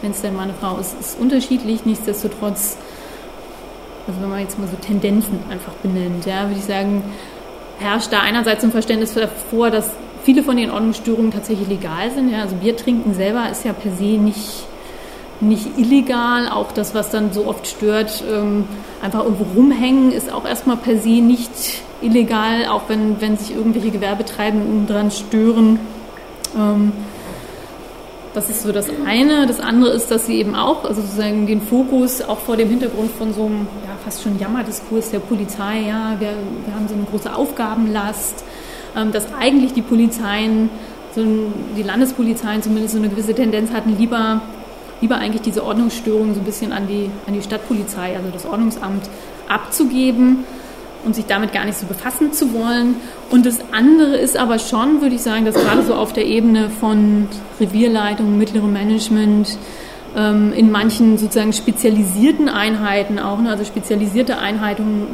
wenn es denn mal eine Frau ist, ist unterschiedlich. Nichtsdestotrotz, also wenn man jetzt mal so Tendenzen einfach benennt, ja, würde ich sagen, herrscht da einerseits ein Verständnis davor, dass viele von den Ordnungsstörungen tatsächlich legal sind. Ja? Also Bier trinken selber ist ja per se nicht nicht illegal. Auch das, was dann so oft stört, ähm, einfach irgendwo rumhängen, ist auch erstmal per se nicht illegal, auch wenn, wenn sich irgendwelche Gewerbetreibenden dran stören. Ähm, das ist so das eine. Das andere ist, dass sie eben auch, also sozusagen den Fokus auch vor dem Hintergrund von so einem ja, fast schon Jammerdiskurs der Polizei, ja, wir, wir haben so eine große Aufgabenlast, ähm, dass eigentlich die Polizeien, so die Landespolizeien zumindest so eine gewisse Tendenz hatten, lieber lieber eigentlich diese Ordnungsstörungen so ein bisschen an die, an die Stadtpolizei, also das Ordnungsamt, abzugeben und sich damit gar nicht so befassen zu wollen. Und das andere ist aber schon, würde ich sagen, dass gerade so auf der Ebene von Revierleitung, mittlerem Management, ähm, in manchen sozusagen spezialisierten Einheiten auch, ne, also spezialisierte Einheiten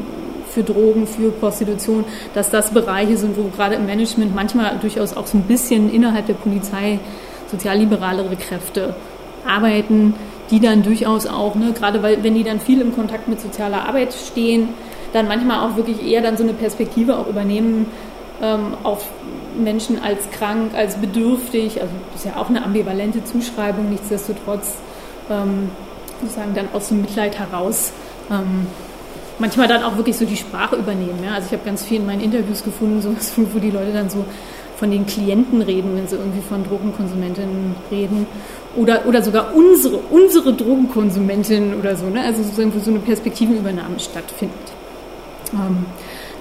für Drogen, für Prostitution, dass das Bereiche sind, wo gerade im Management manchmal durchaus auch so ein bisschen innerhalb der Polizei sozialliberalere Kräfte arbeiten, die dann durchaus auch, ne, gerade weil, wenn die dann viel im Kontakt mit sozialer Arbeit stehen, dann manchmal auch wirklich eher dann so eine Perspektive auch übernehmen ähm, auf Menschen als krank, als bedürftig. Also das ist ja auch eine ambivalente Zuschreibung, nichtsdestotrotz ähm, sozusagen dann aus dem Mitleid heraus ähm, manchmal dann auch wirklich so die Sprache übernehmen. Ja? Also ich habe ganz viel in meinen Interviews gefunden, so, wo die Leute dann so von den Klienten reden, wenn sie irgendwie von Drogenkonsumentinnen reden. Oder, oder sogar unsere, unsere Drogenkonsumentinnen oder so. Ne? Also sozusagen, wo so eine Perspektivenübernahme stattfindet. Ähm,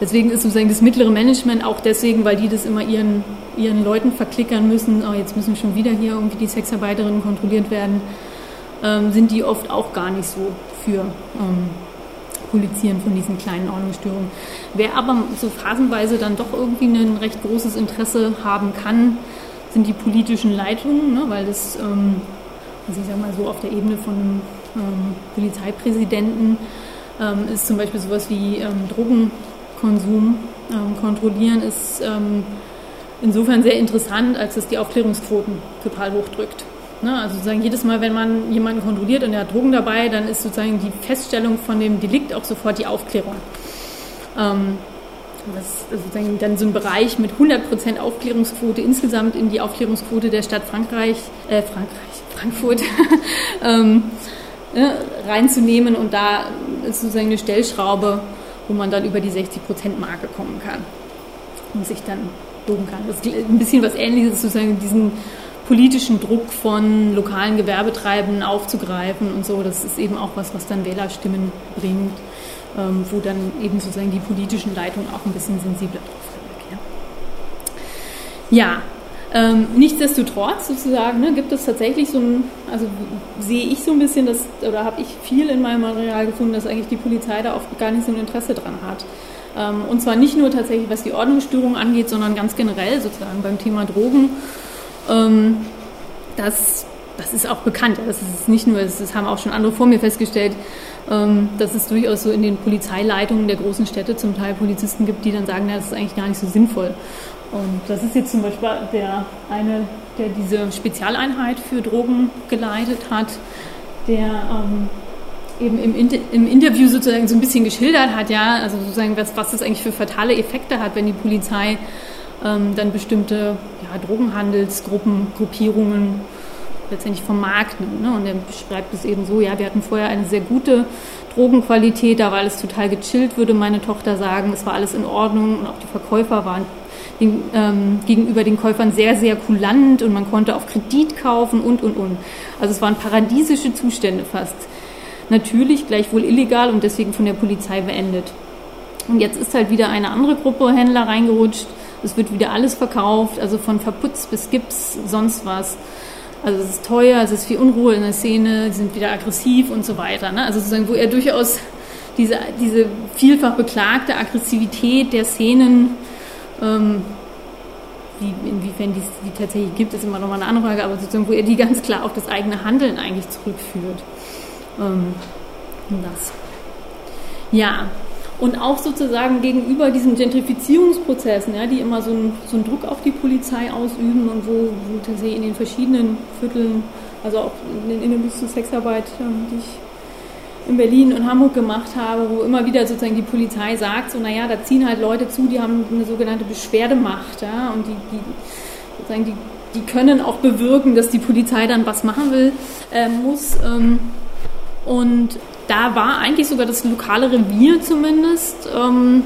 deswegen ist sozusagen das mittlere Management auch deswegen, weil die das immer ihren, ihren Leuten verklickern müssen, oh, jetzt müssen schon wieder hier irgendwie die Sexarbeiterinnen kontrolliert werden, ähm, sind die oft auch gar nicht so für ähm, Polizieren von diesen kleinen Ordnungsstörungen. Wer aber so phasenweise dann doch irgendwie ein recht großes Interesse haben kann, sind die politischen Leitungen, ne, weil das, ähm, also ich sage mal so, auf der Ebene von einem ähm, Polizeipräsidenten ähm, ist zum Beispiel sowas wie ähm, Drogenkonsum ähm, kontrollieren, ist ähm, insofern sehr interessant, als es die Aufklärungsquoten total hochdrückt. Ne? Also sozusagen jedes Mal, wenn man jemanden kontrolliert und er hat Drogen dabei, dann ist sozusagen die Feststellung von dem Delikt auch sofort die Aufklärung. Das ist sozusagen dann so ein Bereich mit 100% Aufklärungsquote insgesamt in die Aufklärungsquote der Stadt Frankreich, äh, Frankreich, Frankfurt, [laughs] ähm, ne, reinzunehmen und da ist sozusagen eine Stellschraube, wo man dann über die 60%-Marke kommen kann und sich dann loben kann. Das ist ein bisschen was Ähnliches, sozusagen diesen politischen Druck von lokalen Gewerbetreibenden aufzugreifen und so. Das ist eben auch was, was dann Wählerstimmen bringt, wo dann eben sozusagen die politischen Leitungen auch ein bisschen sensibler drauf reagieren. Ja, ähm, nichtsdestotrotz sozusagen ne, gibt es tatsächlich so ein, also sehe ich so ein bisschen, dass, oder habe ich viel in meinem Material gefunden, dass eigentlich die Polizei da auch gar nicht so ein Interesse dran hat. Ähm, und zwar nicht nur tatsächlich, was die Ordnungsstörung angeht, sondern ganz generell sozusagen beim Thema Drogen. Ähm, das, das ist auch bekannt. Das ist nicht nur, das haben auch schon andere vor mir festgestellt, ähm, dass es durchaus so in den Polizeileitungen der großen Städte zum Teil Polizisten gibt, die dann sagen, na, das ist eigentlich gar nicht so sinnvoll. Und das ist jetzt zum Beispiel der eine, der diese Spezialeinheit für Drogen geleitet hat, der ähm, eben im, Inter im, Interview sozusagen so ein bisschen geschildert hat, ja, also sozusagen, was, was das eigentlich für fatale Effekte hat, wenn die Polizei ähm, dann bestimmte ja, Drogenhandelsgruppen, Gruppierungen letztendlich vom Markt nimmt. Ne? Und er beschreibt es eben so, ja, wir hatten vorher eine sehr gute Drogenqualität, da war alles total gechillt, würde meine Tochter sagen. Es war alles in Ordnung und auch die Verkäufer waren den, ähm, gegenüber den Käufern sehr, sehr kulant und man konnte auf Kredit kaufen und, und, und. Also es waren paradiesische Zustände fast. Natürlich gleichwohl illegal und deswegen von der Polizei beendet. Und jetzt ist halt wieder eine andere Gruppe Händler reingerutscht. Es wird wieder alles verkauft, also von verputzt bis Gips, sonst was. Also es ist teuer, es ist viel Unruhe in der Szene, sie sind wieder aggressiv und so weiter. Ne? Also sozusagen, wo er durchaus diese, diese vielfach beklagte Aggressivität der Szenen ähm, wie, inwiefern die, die tatsächlich gibt, ist immer nochmal eine andere aber sozusagen, wo er die ganz klar auf das eigene Handeln eigentlich zurückführt. Ähm, das. Ja, und auch sozusagen gegenüber diesen Gentrifizierungsprozessen, ja, die immer so einen, so einen Druck auf die Polizei ausüben und wo, wo tatsächlich in den verschiedenen Vierteln, also auch in, in der Sexarbeit, ähm, die ich in Berlin und Hamburg gemacht habe, wo immer wieder sozusagen die Polizei sagt, so naja, da ziehen halt Leute zu, die haben eine sogenannte Beschwerdemacht, ja, und die, die sozusagen die, die können auch bewirken, dass die Polizei dann was machen will, äh, muss. Ähm, und da war eigentlich sogar das lokale Revier zumindest, ähm,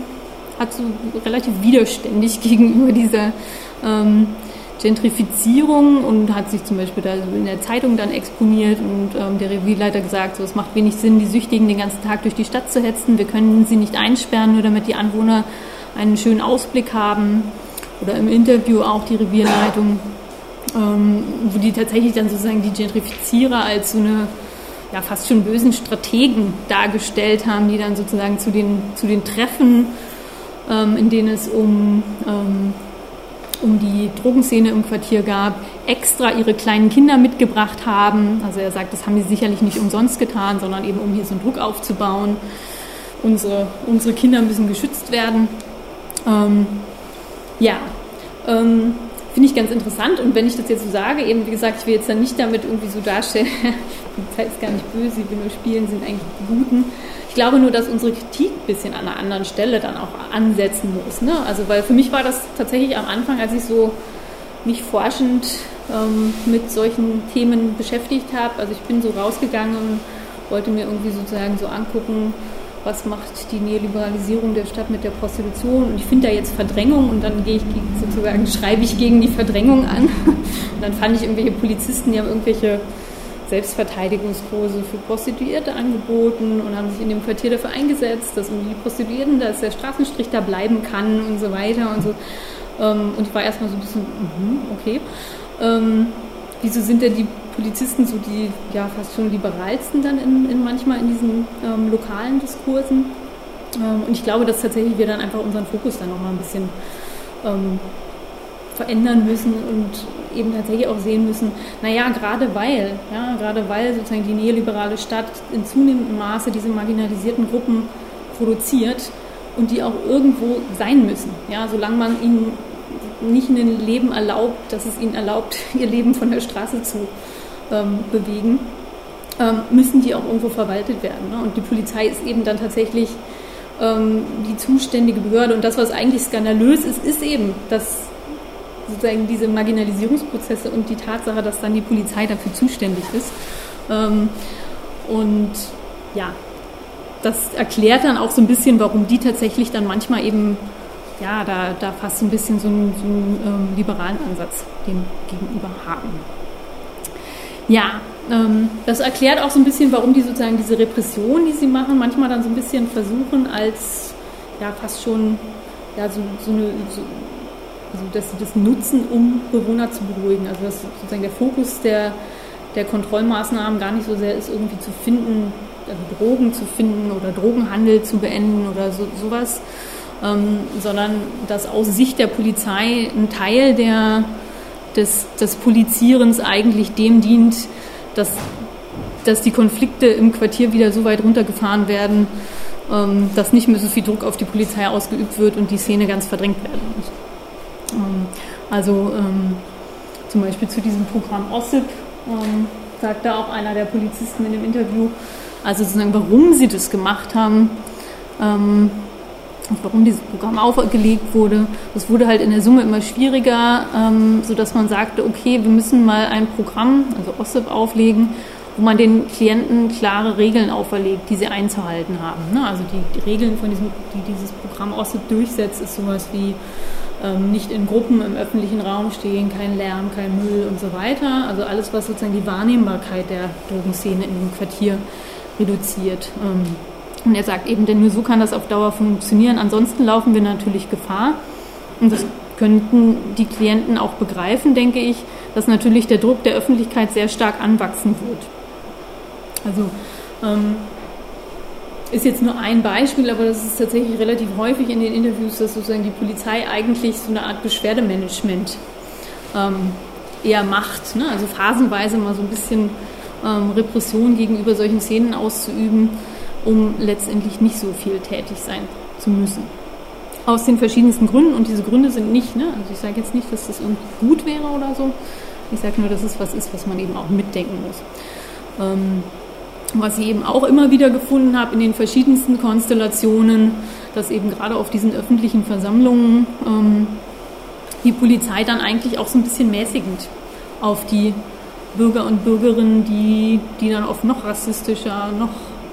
hat so relativ widerständig [laughs] gegenüber dieser ähm, Gentrifizierung und hat sich zum Beispiel da in der Zeitung dann exponiert und ähm, der Revierleiter gesagt, so, es macht wenig Sinn, die Süchtigen den ganzen Tag durch die Stadt zu hetzen. Wir können sie nicht einsperren, nur damit die Anwohner einen schönen Ausblick haben. Oder im Interview auch die Revierleitung, ähm, wo die tatsächlich dann sozusagen die Gentrifizierer als so eine ja, fast schon bösen Strategen dargestellt haben, die dann sozusagen zu den, zu den Treffen, ähm, in denen es um ähm, um die Drogenszene im Quartier gab, extra ihre kleinen Kinder mitgebracht haben. Also er sagt, das haben sie sicherlich nicht umsonst getan, sondern eben um hier so einen Druck aufzubauen. Unsere, unsere Kinder müssen geschützt werden. Ähm, ja, ähm, finde ich ganz interessant. Und wenn ich das jetzt so sage, eben wie gesagt, ich will jetzt dann nicht damit irgendwie so darstellen, [laughs] die Zeit ist gar nicht böse, sie will nur spielen, sind eigentlich die Guten. Ich glaube nur, dass unsere Kritik ein bisschen an einer anderen Stelle dann auch ansetzen muss. Ne? Also, weil für mich war das tatsächlich am Anfang, als ich so mich forschend ähm, mit solchen Themen beschäftigt habe, also ich bin so rausgegangen und wollte mir irgendwie sozusagen so angucken, was macht die Neoliberalisierung der Stadt mit der Prostitution und ich finde da jetzt Verdrängung und dann gehe ich sozusagen, schreibe ich gegen die Verdrängung an [laughs] und dann fand ich irgendwelche Polizisten, die haben irgendwelche Selbstverteidigungskurse für Prostituierte angeboten und haben sich in dem Quartier dafür eingesetzt, dass die Prostituierten, dass der Straßenstrich da bleiben kann und so weiter und so. Ähm, und ich war erstmal so ein bisschen, mhm, okay. Ähm, wieso sind denn die Polizisten so die ja fast schon liberalsten dann in, in manchmal in diesen ähm, lokalen Diskursen? Ähm, und ich glaube, dass tatsächlich wir dann einfach unseren Fokus dann nochmal ein bisschen ähm, verändern müssen und eben tatsächlich auch sehen müssen, naja, gerade weil, ja, gerade weil sozusagen die neoliberale Stadt in zunehmendem Maße diese marginalisierten Gruppen produziert und die auch irgendwo sein müssen. Ja, solange man ihnen nicht ein Leben erlaubt, dass es ihnen erlaubt, [laughs] ihr Leben von der Straße zu ähm, bewegen, ähm, müssen die auch irgendwo verwaltet werden. Ne? Und die Polizei ist eben dann tatsächlich ähm, die zuständige Behörde. Und das, was eigentlich skandalös ist, ist eben, dass sozusagen diese Marginalisierungsprozesse und die Tatsache, dass dann die Polizei dafür zuständig ist. Ähm, und ja, das erklärt dann auch so ein bisschen, warum die tatsächlich dann manchmal eben, ja, da, da fast ein bisschen so einen, so einen ähm, liberalen Ansatz dem gegenüber haben. Ja, ähm, das erklärt auch so ein bisschen, warum die sozusagen diese Repression, die sie machen, manchmal dann so ein bisschen versuchen, als ja fast schon ja, so, so eine, so, also dass sie das nutzen, um Bewohner zu beruhigen. Also dass sozusagen der Fokus der, der Kontrollmaßnahmen gar nicht so sehr ist, irgendwie zu finden, also Drogen zu finden oder Drogenhandel zu beenden oder so, sowas, ähm, sondern dass aus Sicht der Polizei ein Teil der, des, des Polizierens eigentlich dem dient, dass, dass die Konflikte im Quartier wieder so weit runtergefahren werden, ähm, dass nicht mehr so viel Druck auf die Polizei ausgeübt wird und die Szene ganz verdrängt werden muss. Ähm, also ähm, zum Beispiel zu diesem Programm OSIP ähm, sagt da auch einer der Polizisten in dem Interview, also sozusagen, warum sie das gemacht haben, ähm, warum dieses Programm aufgelegt wurde. Das wurde halt in der Summe immer schwieriger, ähm, sodass man sagte, okay, wir müssen mal ein Programm, also OSIP, auflegen, wo man den Klienten klare Regeln auferlegt, die sie einzuhalten haben. Ne? Also die, die, Regeln, von diesem, die dieses Programm OSIP durchsetzt, ist sowas wie ähm, nicht in Gruppen im öffentlichen Raum stehen, kein Lärm, kein Müll und so weiter. Also alles, was sozusagen die Wahrnehmbarkeit der Drogenszene in dem Quartier reduziert. Ähm, und er sagt eben, denn nur so kann das auf Dauer funktionieren. Ansonsten laufen wir natürlich Gefahr. Und das könnten die Klienten auch begreifen, denke ich, dass natürlich der Druck der Öffentlichkeit sehr stark anwachsen wird. Also ähm, ist jetzt nur ein Beispiel, aber das ist tatsächlich relativ häufig in den Interviews, dass sozusagen die Polizei eigentlich so eine Art Beschwerdemanagement ähm, eher macht. Ne? Also phasenweise mal so ein bisschen ähm, Repression gegenüber solchen Szenen auszuüben, um letztendlich nicht so viel tätig sein zu müssen. Aus den verschiedensten Gründen und diese Gründe sind nicht, ne? also ich sage jetzt nicht, dass das irgendwie gut wäre oder so, ich sage nur, dass es was ist, was man eben auch mitdenken muss. Ähm, was ich eben auch immer wieder gefunden habe in den verschiedensten Konstellationen, dass eben gerade auf diesen öffentlichen Versammlungen ähm, die Polizei dann eigentlich auch so ein bisschen mäßigend auf die Bürger und Bürgerinnen, die, die dann oft noch rassistischer, noch,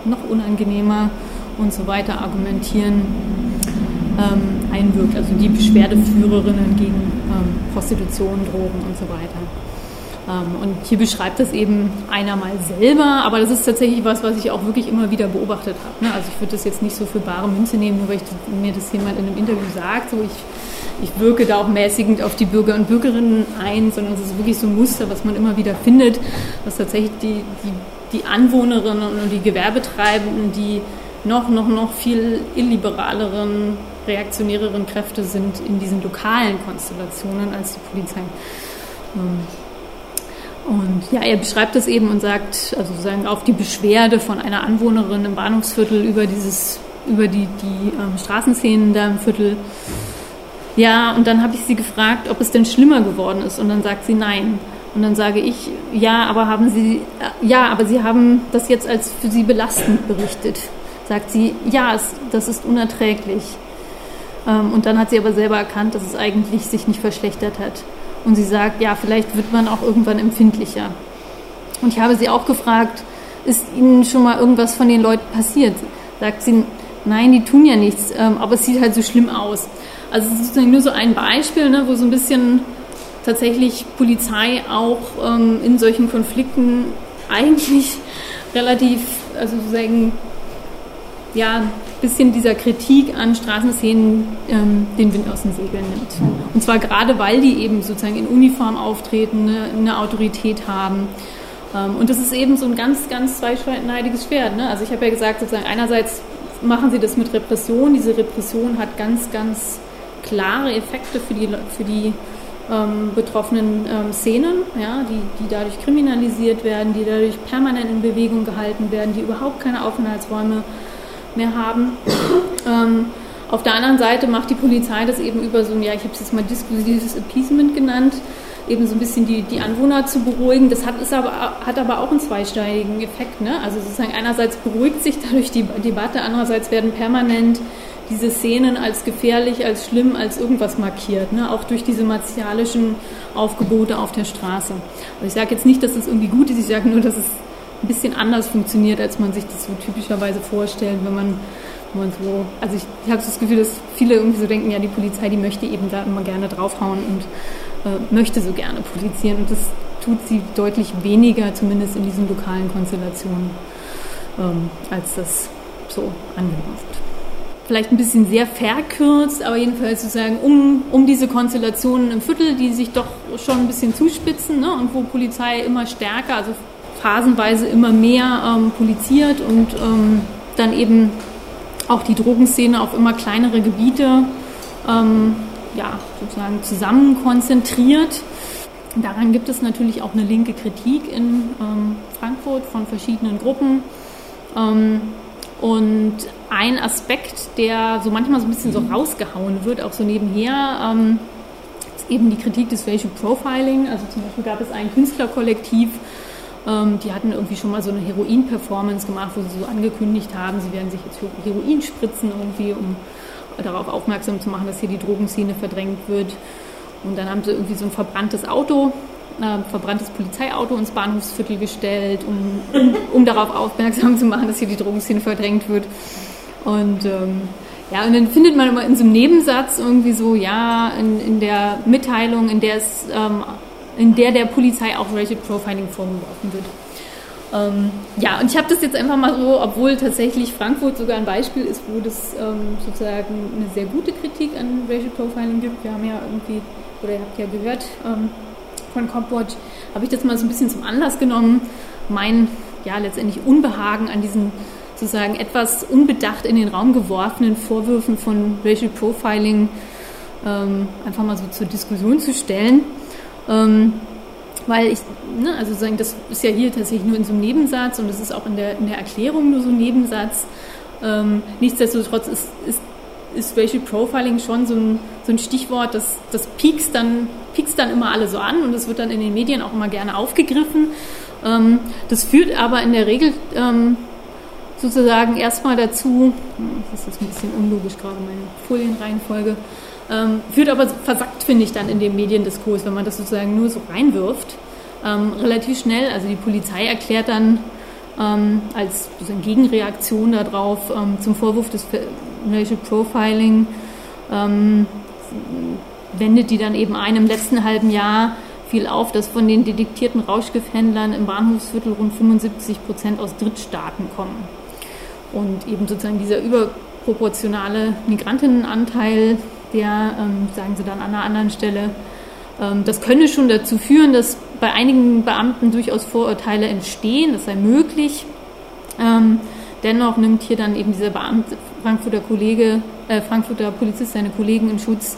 noch unangenehmer und so weiter argumentieren, ähm, einwirkt. Also die Beschwerdeführerinnen gegen ähm, Prostitution, Drogen und so weiter. Ähm, und hier beschreibt das eben einer mal selber, aber das ist tatsächlich was, was ich auch wirklich immer wieder beobachtet habe. Ne? Also ich würde das jetzt nicht so für bare Münze nehmen, nur weil ich, mir das jemand in einem Interview sagt, so ich ich wirke da auch mäßigend auf die Bürger und Bürgerinnen ein, sondern es ist wirklich so ein Muster, was man immer wieder findet, dass tatsächlich die, die, die Anwohnerinnen und die Gewerbetreibenden, die noch, noch, noch viel illiberaleren, reaktionäreren Kräfte sind in diesen lokalen Konstellationen als die Polizei. Ähm, und ja, er beschreibt das eben und sagt, also sozusagen auf die Beschwerde von einer Anwohnerin im Bahnhofsviertel über dieses, über die, die ähm, Straßenszenen da im Viertel, ja, und dann habe ich sie gefragt, ob es denn schlimmer geworden ist. Und dann sagt sie nein. Und dann sage ich, ja, aber haben Sie, ja, aber Sie haben das jetzt als für Sie belastend berichtet. Sagt sie, ja, es, das ist unerträglich. Ähm, und dann hat sie aber selber erkannt, dass es eigentlich sich nicht verschlechtert hat. Und sie sagt, ja, vielleicht wird man auch irgendwann empfindlicher. Und ich habe sie auch gefragt, ist Ihnen schon mal irgendwas von den Leuten passiert? Sagt sie, nein, die tun ja nichts, ähm, aber es sieht halt so schlimm aus. Also es ist nur so ein Beispiel, ne, wo so ein bisschen tatsächlich Polizei auch ähm, in solchen Konflikten eigentlich [laughs] relativ, also sozusagen, ja, ein bisschen dieser Kritik an Straßenszenen ähm, den Wind aus den Segeln nimmt. Und zwar gerade, weil die eben sozusagen in Uniform auftreten, eine, eine Autorität haben. Ähm, und das ist eben so ein ganz, ganz zweischneidiges Schwert. Ne? Also ich habe ja gesagt, sozusagen einerseits machen sie das mit Repression. Diese Repression hat ganz, ganz klare Effekte für die, für die ähm, betroffenen ähm, Szenen, ja, die, die dadurch kriminalisiert werden, die dadurch permanent in Bewegung gehalten werden, die überhaupt keine Aufenthaltsräume mehr haben. [clears throat] Ähm, auf der anderen Seite macht die Polizei das eben über so ein, ja, ich habe es jetzt mal diskursives Appeasement genannt, eben so ein bisschen die, die Anwohner zu beruhigen. Das hat, ist aber, hat aber auch einen zweisteinigen Effekt. Ne? Also sozusagen einerseits beruhigt sich dadurch die Debatte, andererseits werden permanent diese Szenen als gefährlich, als schlimm, als irgendwas markiert, ne? auch durch diese martialischen Aufgebote auf der Straße. Aber ich sage jetzt nicht, dass das irgendwie gut ist, ich sage nur, dass es ein bisschen anders funktioniert, als man sich das so typischerweise vorstellt, wenn man, wenn man so, also ich, ich habe das Gefühl, dass viele irgendwie so denken, ja, die Polizei, die möchte eben da immer gerne draufhauen und äh, möchte so gerne polizieren und das tut sie deutlich weniger, zumindest in diesen lokalen Konstellationen, ähm, als das so angenommen wird vielleicht ein bisschen sehr verkürzt, aber jedenfalls sozusagen um, um diese Konstellationen im Viertel, die sich doch schon ein bisschen zuspitzen ne, und wo Polizei immer stärker, also phasenweise immer mehr ähm, poliziert und ähm, dann eben auch die Drogenszene auf immer kleinere Gebiete ähm, ja, sozusagen zusammen konzentriert. Daran gibt es natürlich auch eine linke Kritik in ähm, Frankfurt von verschiedenen Gruppen. Und ein Aspekt, der so manchmal so ein bisschen so rausgehauen wird, auch so nebenher, ähm, ist eben die Kritik des Racial Profiling. Also zum Beispiel gab es ein Künstlerkollektiv, ähm, die hatten irgendwie schon mal so eine Heroin-Performance gemacht, wo sie so angekündigt haben, sie werden sich jetzt Heroin spritzen irgendwie, um darauf aufmerksam zu machen, dass hier die Drogenszene verdrängt wird. Und dann haben sie irgendwie so ein verbranntes Auto äh, verbranntes Polizeiauto ins Bahnhofsviertel gestellt, um, um, darauf aufmerksam zu machen, dass hier die Drogenszene verdrängt wird. Und ähm, ja, und dann findet man immer in so einem Nebensatz irgendwie so, ja, in, in der Mitteilung, in der es, ähm, in der der Polizei auch Racial Profiling vorgeworfen wird. Ähm, ja, und ich habe das jetzt einfach mal so, obwohl tatsächlich Frankfurt sogar ein Beispiel ist, wo das ähm, sozusagen eine sehr gute Kritik an Racial Profiling gibt. Wir haben ja irgendwie, oder ihr habt ja gehört, ähm, von Copwatch, habe ich das mal so ein bisschen zum Anlass genommen, mein ja letztendlich Unbehagen an diesen sozusagen etwas unbedacht in den Raum geworfenen Vorwürfen von Racial Profiling ähm, einfach mal so zur Diskussion zu stellen. Ähm, weil ich, ne, also sagen, das ist ja hier tatsächlich nur in so einem Nebensatz und das ist auch in der, in der Erklärung nur so ein Nebensatz. Ähm, nichtsdestotrotz ist, ist, ist Racial Profiling schon so ein, so ein Stichwort, das, das piekst dann piekst dann immer alle so an und das wird dann in den Medien auch immer gerne aufgegriffen. Ähm, das führt aber in der Regel ähm, sozusagen erstmal dazu, hm, das ist ein bisschen unlogisch gerade meine Folienreihenfolge, ähm, führt aber versackt, finde ich, dann in dem Mediendiskurs, wenn man das sozusagen nur so reinwirft. Ähm, relativ schnell, also die Polizei erklärt dann ähm, als Gegenreaktion darauf ähm, zum Vorwurf des Racial Profiling, wendet die dann eben ein. Im letzten halben Jahr fiel auf, dass von den detektierten Rauschgifthändlern im Bahnhofsviertel rund 75 Prozent aus Drittstaaten kommen. Und eben sozusagen dieser überproportionale Migrantinnenanteil, der, ähm, sagen sie dann an einer anderen Stelle, ähm, das könne schon dazu führen, dass bei einigen Beamten durchaus Vorurteile entstehen, das sei möglich. Ähm, dennoch nimmt hier dann eben dieser Beamte, Frankfurter Kollege, äh, Frankfurter Polizist seine Kollegen in Schutz,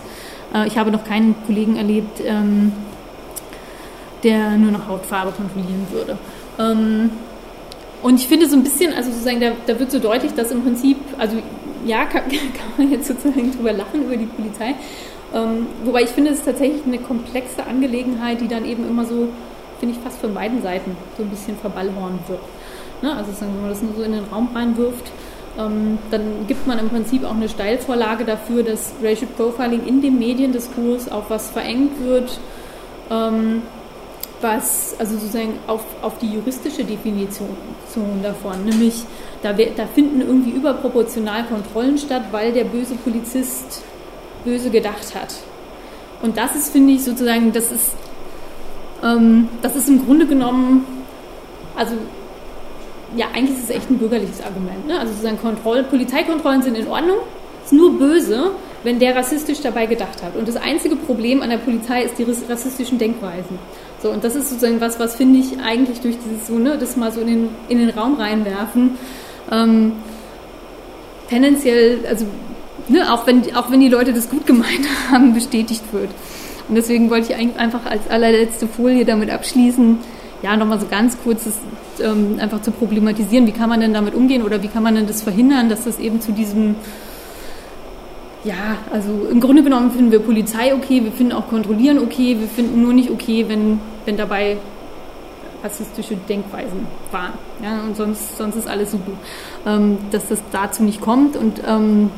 äh, ich habe noch keinen Kollegen erlebt, ähm, der nur noch Hautfarbe kontrollieren würde. Ähm, und ich finde so ein bisschen, also sozusagen, da, da, wird so deutlich, dass im Prinzip, also ja, [laughs] kann, kann man jetzt sozusagen drüber lachen über die Polizei, ähm, wobei ich finde, es ist tatsächlich eine komplexe Angelegenheit, die dann eben immer so, finde ich, fast von beiden Seiten so ein bisschen verballhorn wird. Ne? Also wenn man das nur so in den Raum reinwirft, dann gibt man im Prinzip auch eine Steilvorlage dafür, dass Racial Profiling in dem Mediendiskurs auf was verengt wird, ähm, was also sozusagen auf, auf die juristische Definition davon, nämlich da, da finden irgendwie überproportional Kontrollen statt, weil der böse Polizist böse gedacht hat. Und das ist, finde ich, sozusagen, das ist, ähm, das ist im Grunde genommen, also ja, eigentlich ist es echt ein bürgerliches Argument. Ne? Also sozusagen Kontroll, Polizeikontrollen sind in Ordnung, ist nur böse, wenn der rassistisch dabei gedacht hat. Und das einzige Problem an der Polizei ist die rassistischen Denkweisen. So, und das ist sozusagen was, was finde ich eigentlich durch dieses so, ne, das mal so in den, in den Raum reinwerfen, ähm, tendenziell, also ne, auch, wenn, auch wenn die Leute das gut gemeint [laughs] haben, bestätigt wird. Und deswegen wollte ich einfach als allerletzte Folie damit abschließen, ja, nochmal so ganz kurz das, ähm, einfach zu problematisieren, wie kann man denn damit umgehen oder wie kann man denn das verhindern, dass das eben zu diesem, ja, also im Grunde genommen finden wir Polizei okay, wir finden auch Kontrollieren okay, wir finden nur nicht okay, wenn, wenn dabei rassistische Denkweisen waren. Ja, und sonst, sonst ist alles super. Ähm, dass das dazu nicht kommt und ähm,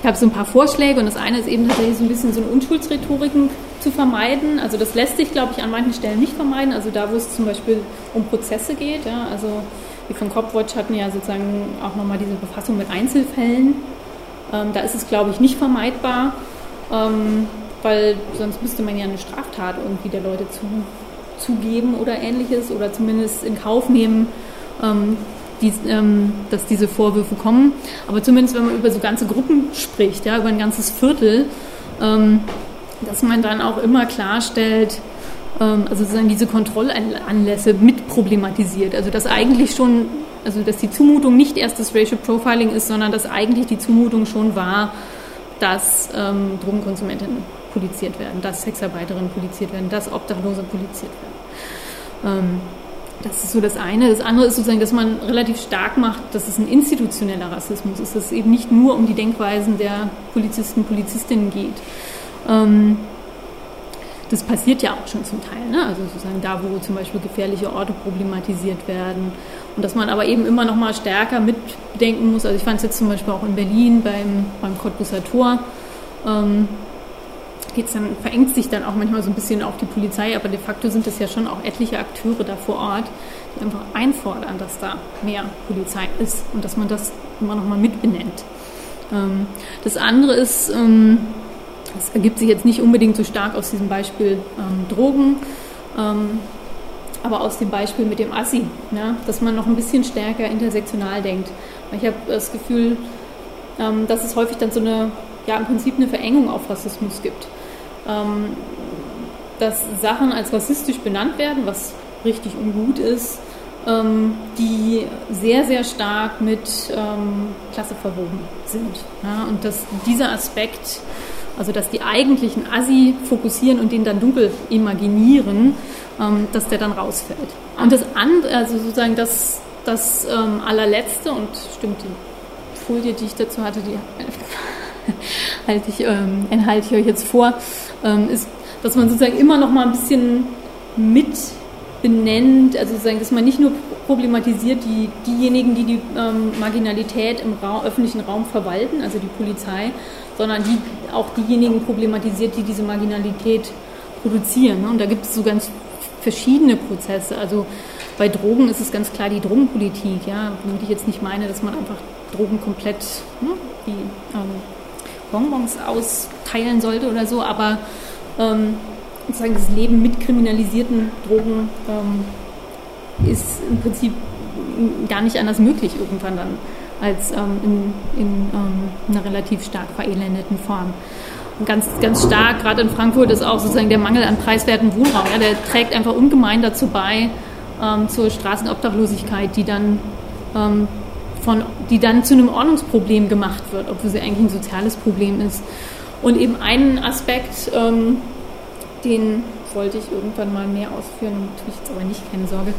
ich habe so ein paar Vorschläge und das eine ist eben tatsächlich so ein bisschen so eine Unschuldsrhetoriken zu vermeiden. Also das lässt sich, glaube ich, an manchen Stellen nicht vermeiden. Also da, wo es zum Beispiel um Prozesse geht, ja, also wir von Copwatch hatten ja sozusagen auch nochmal diese Befassung mit Einzelfällen. Ähm, da ist es, glaube ich, nicht vermeidbar, ähm, weil sonst müsste man ja eine Straftat irgendwie der Leute zu, zugeben oder ähnliches oder zumindest in Kauf nehmen, ähm, die, ähm, dass diese Vorwürfe kommen. Aber zumindest, wenn man über so ganze Gruppen spricht, ja, über ein ganzes Viertel, ähm, dass man dann auch immer klarstellt, ähm, also sozusagen diese Kontrollanlässe mit problematisiert. Also dass eigentlich schon, also dass die Zumutung nicht erst das Racial Profiling ist, sondern dass eigentlich die Zumutung schon war, dass ähm, Drogenkonsumentinnen poliziert werden, dass Sexarbeiterinnen poliziert werden, dass Obdachlose poliziert werden. Ähm, das ist so das eine. Das andere ist sozusagen, dass man relativ stark macht, dass es ein institutioneller Rassismus ist, dass es eben nicht nur um die Denkweisen der Polizisten, Polizistinnen geht. Ähm, das passiert ja auch schon zum Teil, ne? also sozusagen da, wo zum Beispiel gefährliche Orte problematisiert werden und dass man aber eben immer noch mal stärker mitdenken muss. Also ich fand es jetzt zum Beispiel auch in Berlin beim, beim Cottbusser Tor, ähm, geht's dann, verengt sich dann auch manchmal so ein bisschen auf die Polizei, aber de facto sind es ja schon auch etliche Akteure da vor Ort, die einfach einfordern, dass da mehr Polizei ist und dass man das immer noch mal mitbenennt. Ähm, das andere ist, ähm, das ergibt sich jetzt nicht unbedingt so stark aus diesem Beispiel ähm, Drogen, ähm, aber aus dem Beispiel mit dem Assi, ja, dass man noch ein bisschen stärker intersektional denkt. Ich habe das Gefühl, ähm, dass es häufig dann so eine, ja, im Prinzip eine Verengung auf Rassismus gibt. Ähm, dass Sachen als rassistisch benannt werden, was richtig ungut ist, ähm, die sehr, sehr stark mit ähm, Klasse verwoben sind. Ja, und dass dieser Aspekt also dass die eigentlichen Assi fokussieren und den dann dunkel imaginieren, ähm, dass der dann rausfällt. Und das andere, also sozusagen das, das ähm, allerletzte, und stimmt, die Folie, die ich dazu hatte, die [laughs] halte ich, ähm, enthalte ich euch jetzt vor, ähm, ist, dass man sozusagen immer noch mal ein bisschen mit benennt, also sozusagen, dass man nicht nur problematisiert die, diejenigen, die die ähm, Marginalität im Ra öffentlichen Raum verwalten, also die Polizei, sondern die, auch diejenigen problematisiert, die diese Marginalität produzieren. Ne? Und da gibt es so ganz verschiedene Prozesse. Also bei Drogen ist es ganz klar die Drogenpolitik, ja, womit ich jetzt nicht meine, dass man einfach Drogen komplett ne, wie ähm, Bonbons austeilen sollte oder so, aber ähm, sozusagen das Leben mit kriminalisierten Drogen ähm, ist im Prinzip gar nicht anders möglich irgendwann dann als ähm, in, in ähm, einer relativ stark verelendeten Form. Und ganz, ganz stark, gerade in Frankfurt, ist auch sozusagen der Mangel an preiswerten Wohnraum. Ja, der trägt einfach ungemein dazu bei, ähm, zur Straßenobdachlosigkeit, die dann, ähm, von, die dann zu einem Ordnungsproblem gemacht wird, obwohl sie eigentlich ein soziales Problem ist. Und eben einen Aspekt, ähm, den wollte ich irgendwann mal mehr ausführen, tue ich jetzt aber nicht, keine Sorge,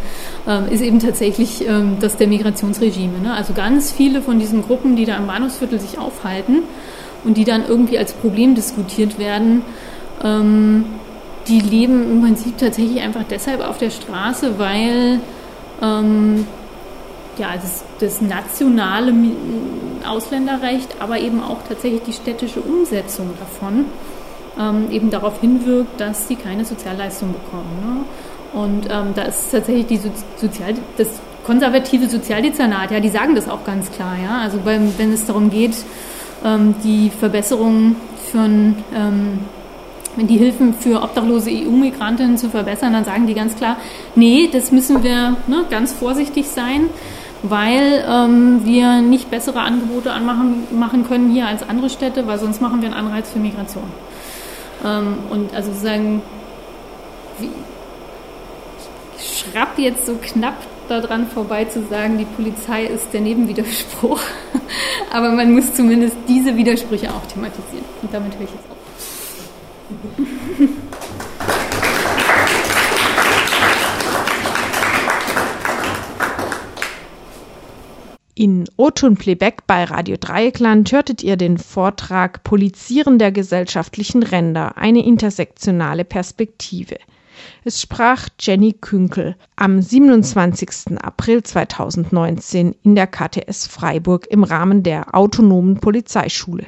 ähm, ist eben tatsächlich ähm, das der Migrationsregime. Ne? Also ganz viele von diesen Gruppen, die da im Bahnhofsviertel sich aufhalten und die dann irgendwie als Problem diskutiert werden, ähm, die leben im Prinzip tatsächlich einfach deshalb auf der Straße, weil ähm, ja, das, das, nationale Ausländerrecht, aber eben auch tatsächlich die städtische Umsetzung davon ähm, eben darauf hinwirkt, dass sie keine Sozialleistung bekommen. Ne? Und ähm, da ist tatsächlich die Sozial das konservative Sozialdezernat, ja, die sagen das auch ganz klar. Ja? Also beim, wenn es darum geht, ähm, die Verbesserung für ähm, die Hilfen für obdachlose EU-Migrantinnen zu verbessern, dann sagen die ganz klar, nee, das müssen wir ne, ganz vorsichtig sein, weil ähm, wir nicht bessere Angebote anmachen machen können hier als andere Städte, weil sonst machen wir einen Anreiz für Migration. Ähm, und also sozusagen, ich schrapp jetzt so knapp daran vorbei zu sagen, die Polizei ist der Nebenwiderspruch. [laughs] Aber man muss zumindest diese Widersprüche auch thematisieren. Und damit höre ich jetzt auf. In O-Ton Playback bei Radio Dreieckland hörtet ihr den Vortrag Polizieren der gesellschaftlichen Ränder, eine intersektionale Perspektive. Es sprach Jenny Künkel am 27. April 2019 in der KTS Freiburg im Rahmen der Autonomen Polizeischule.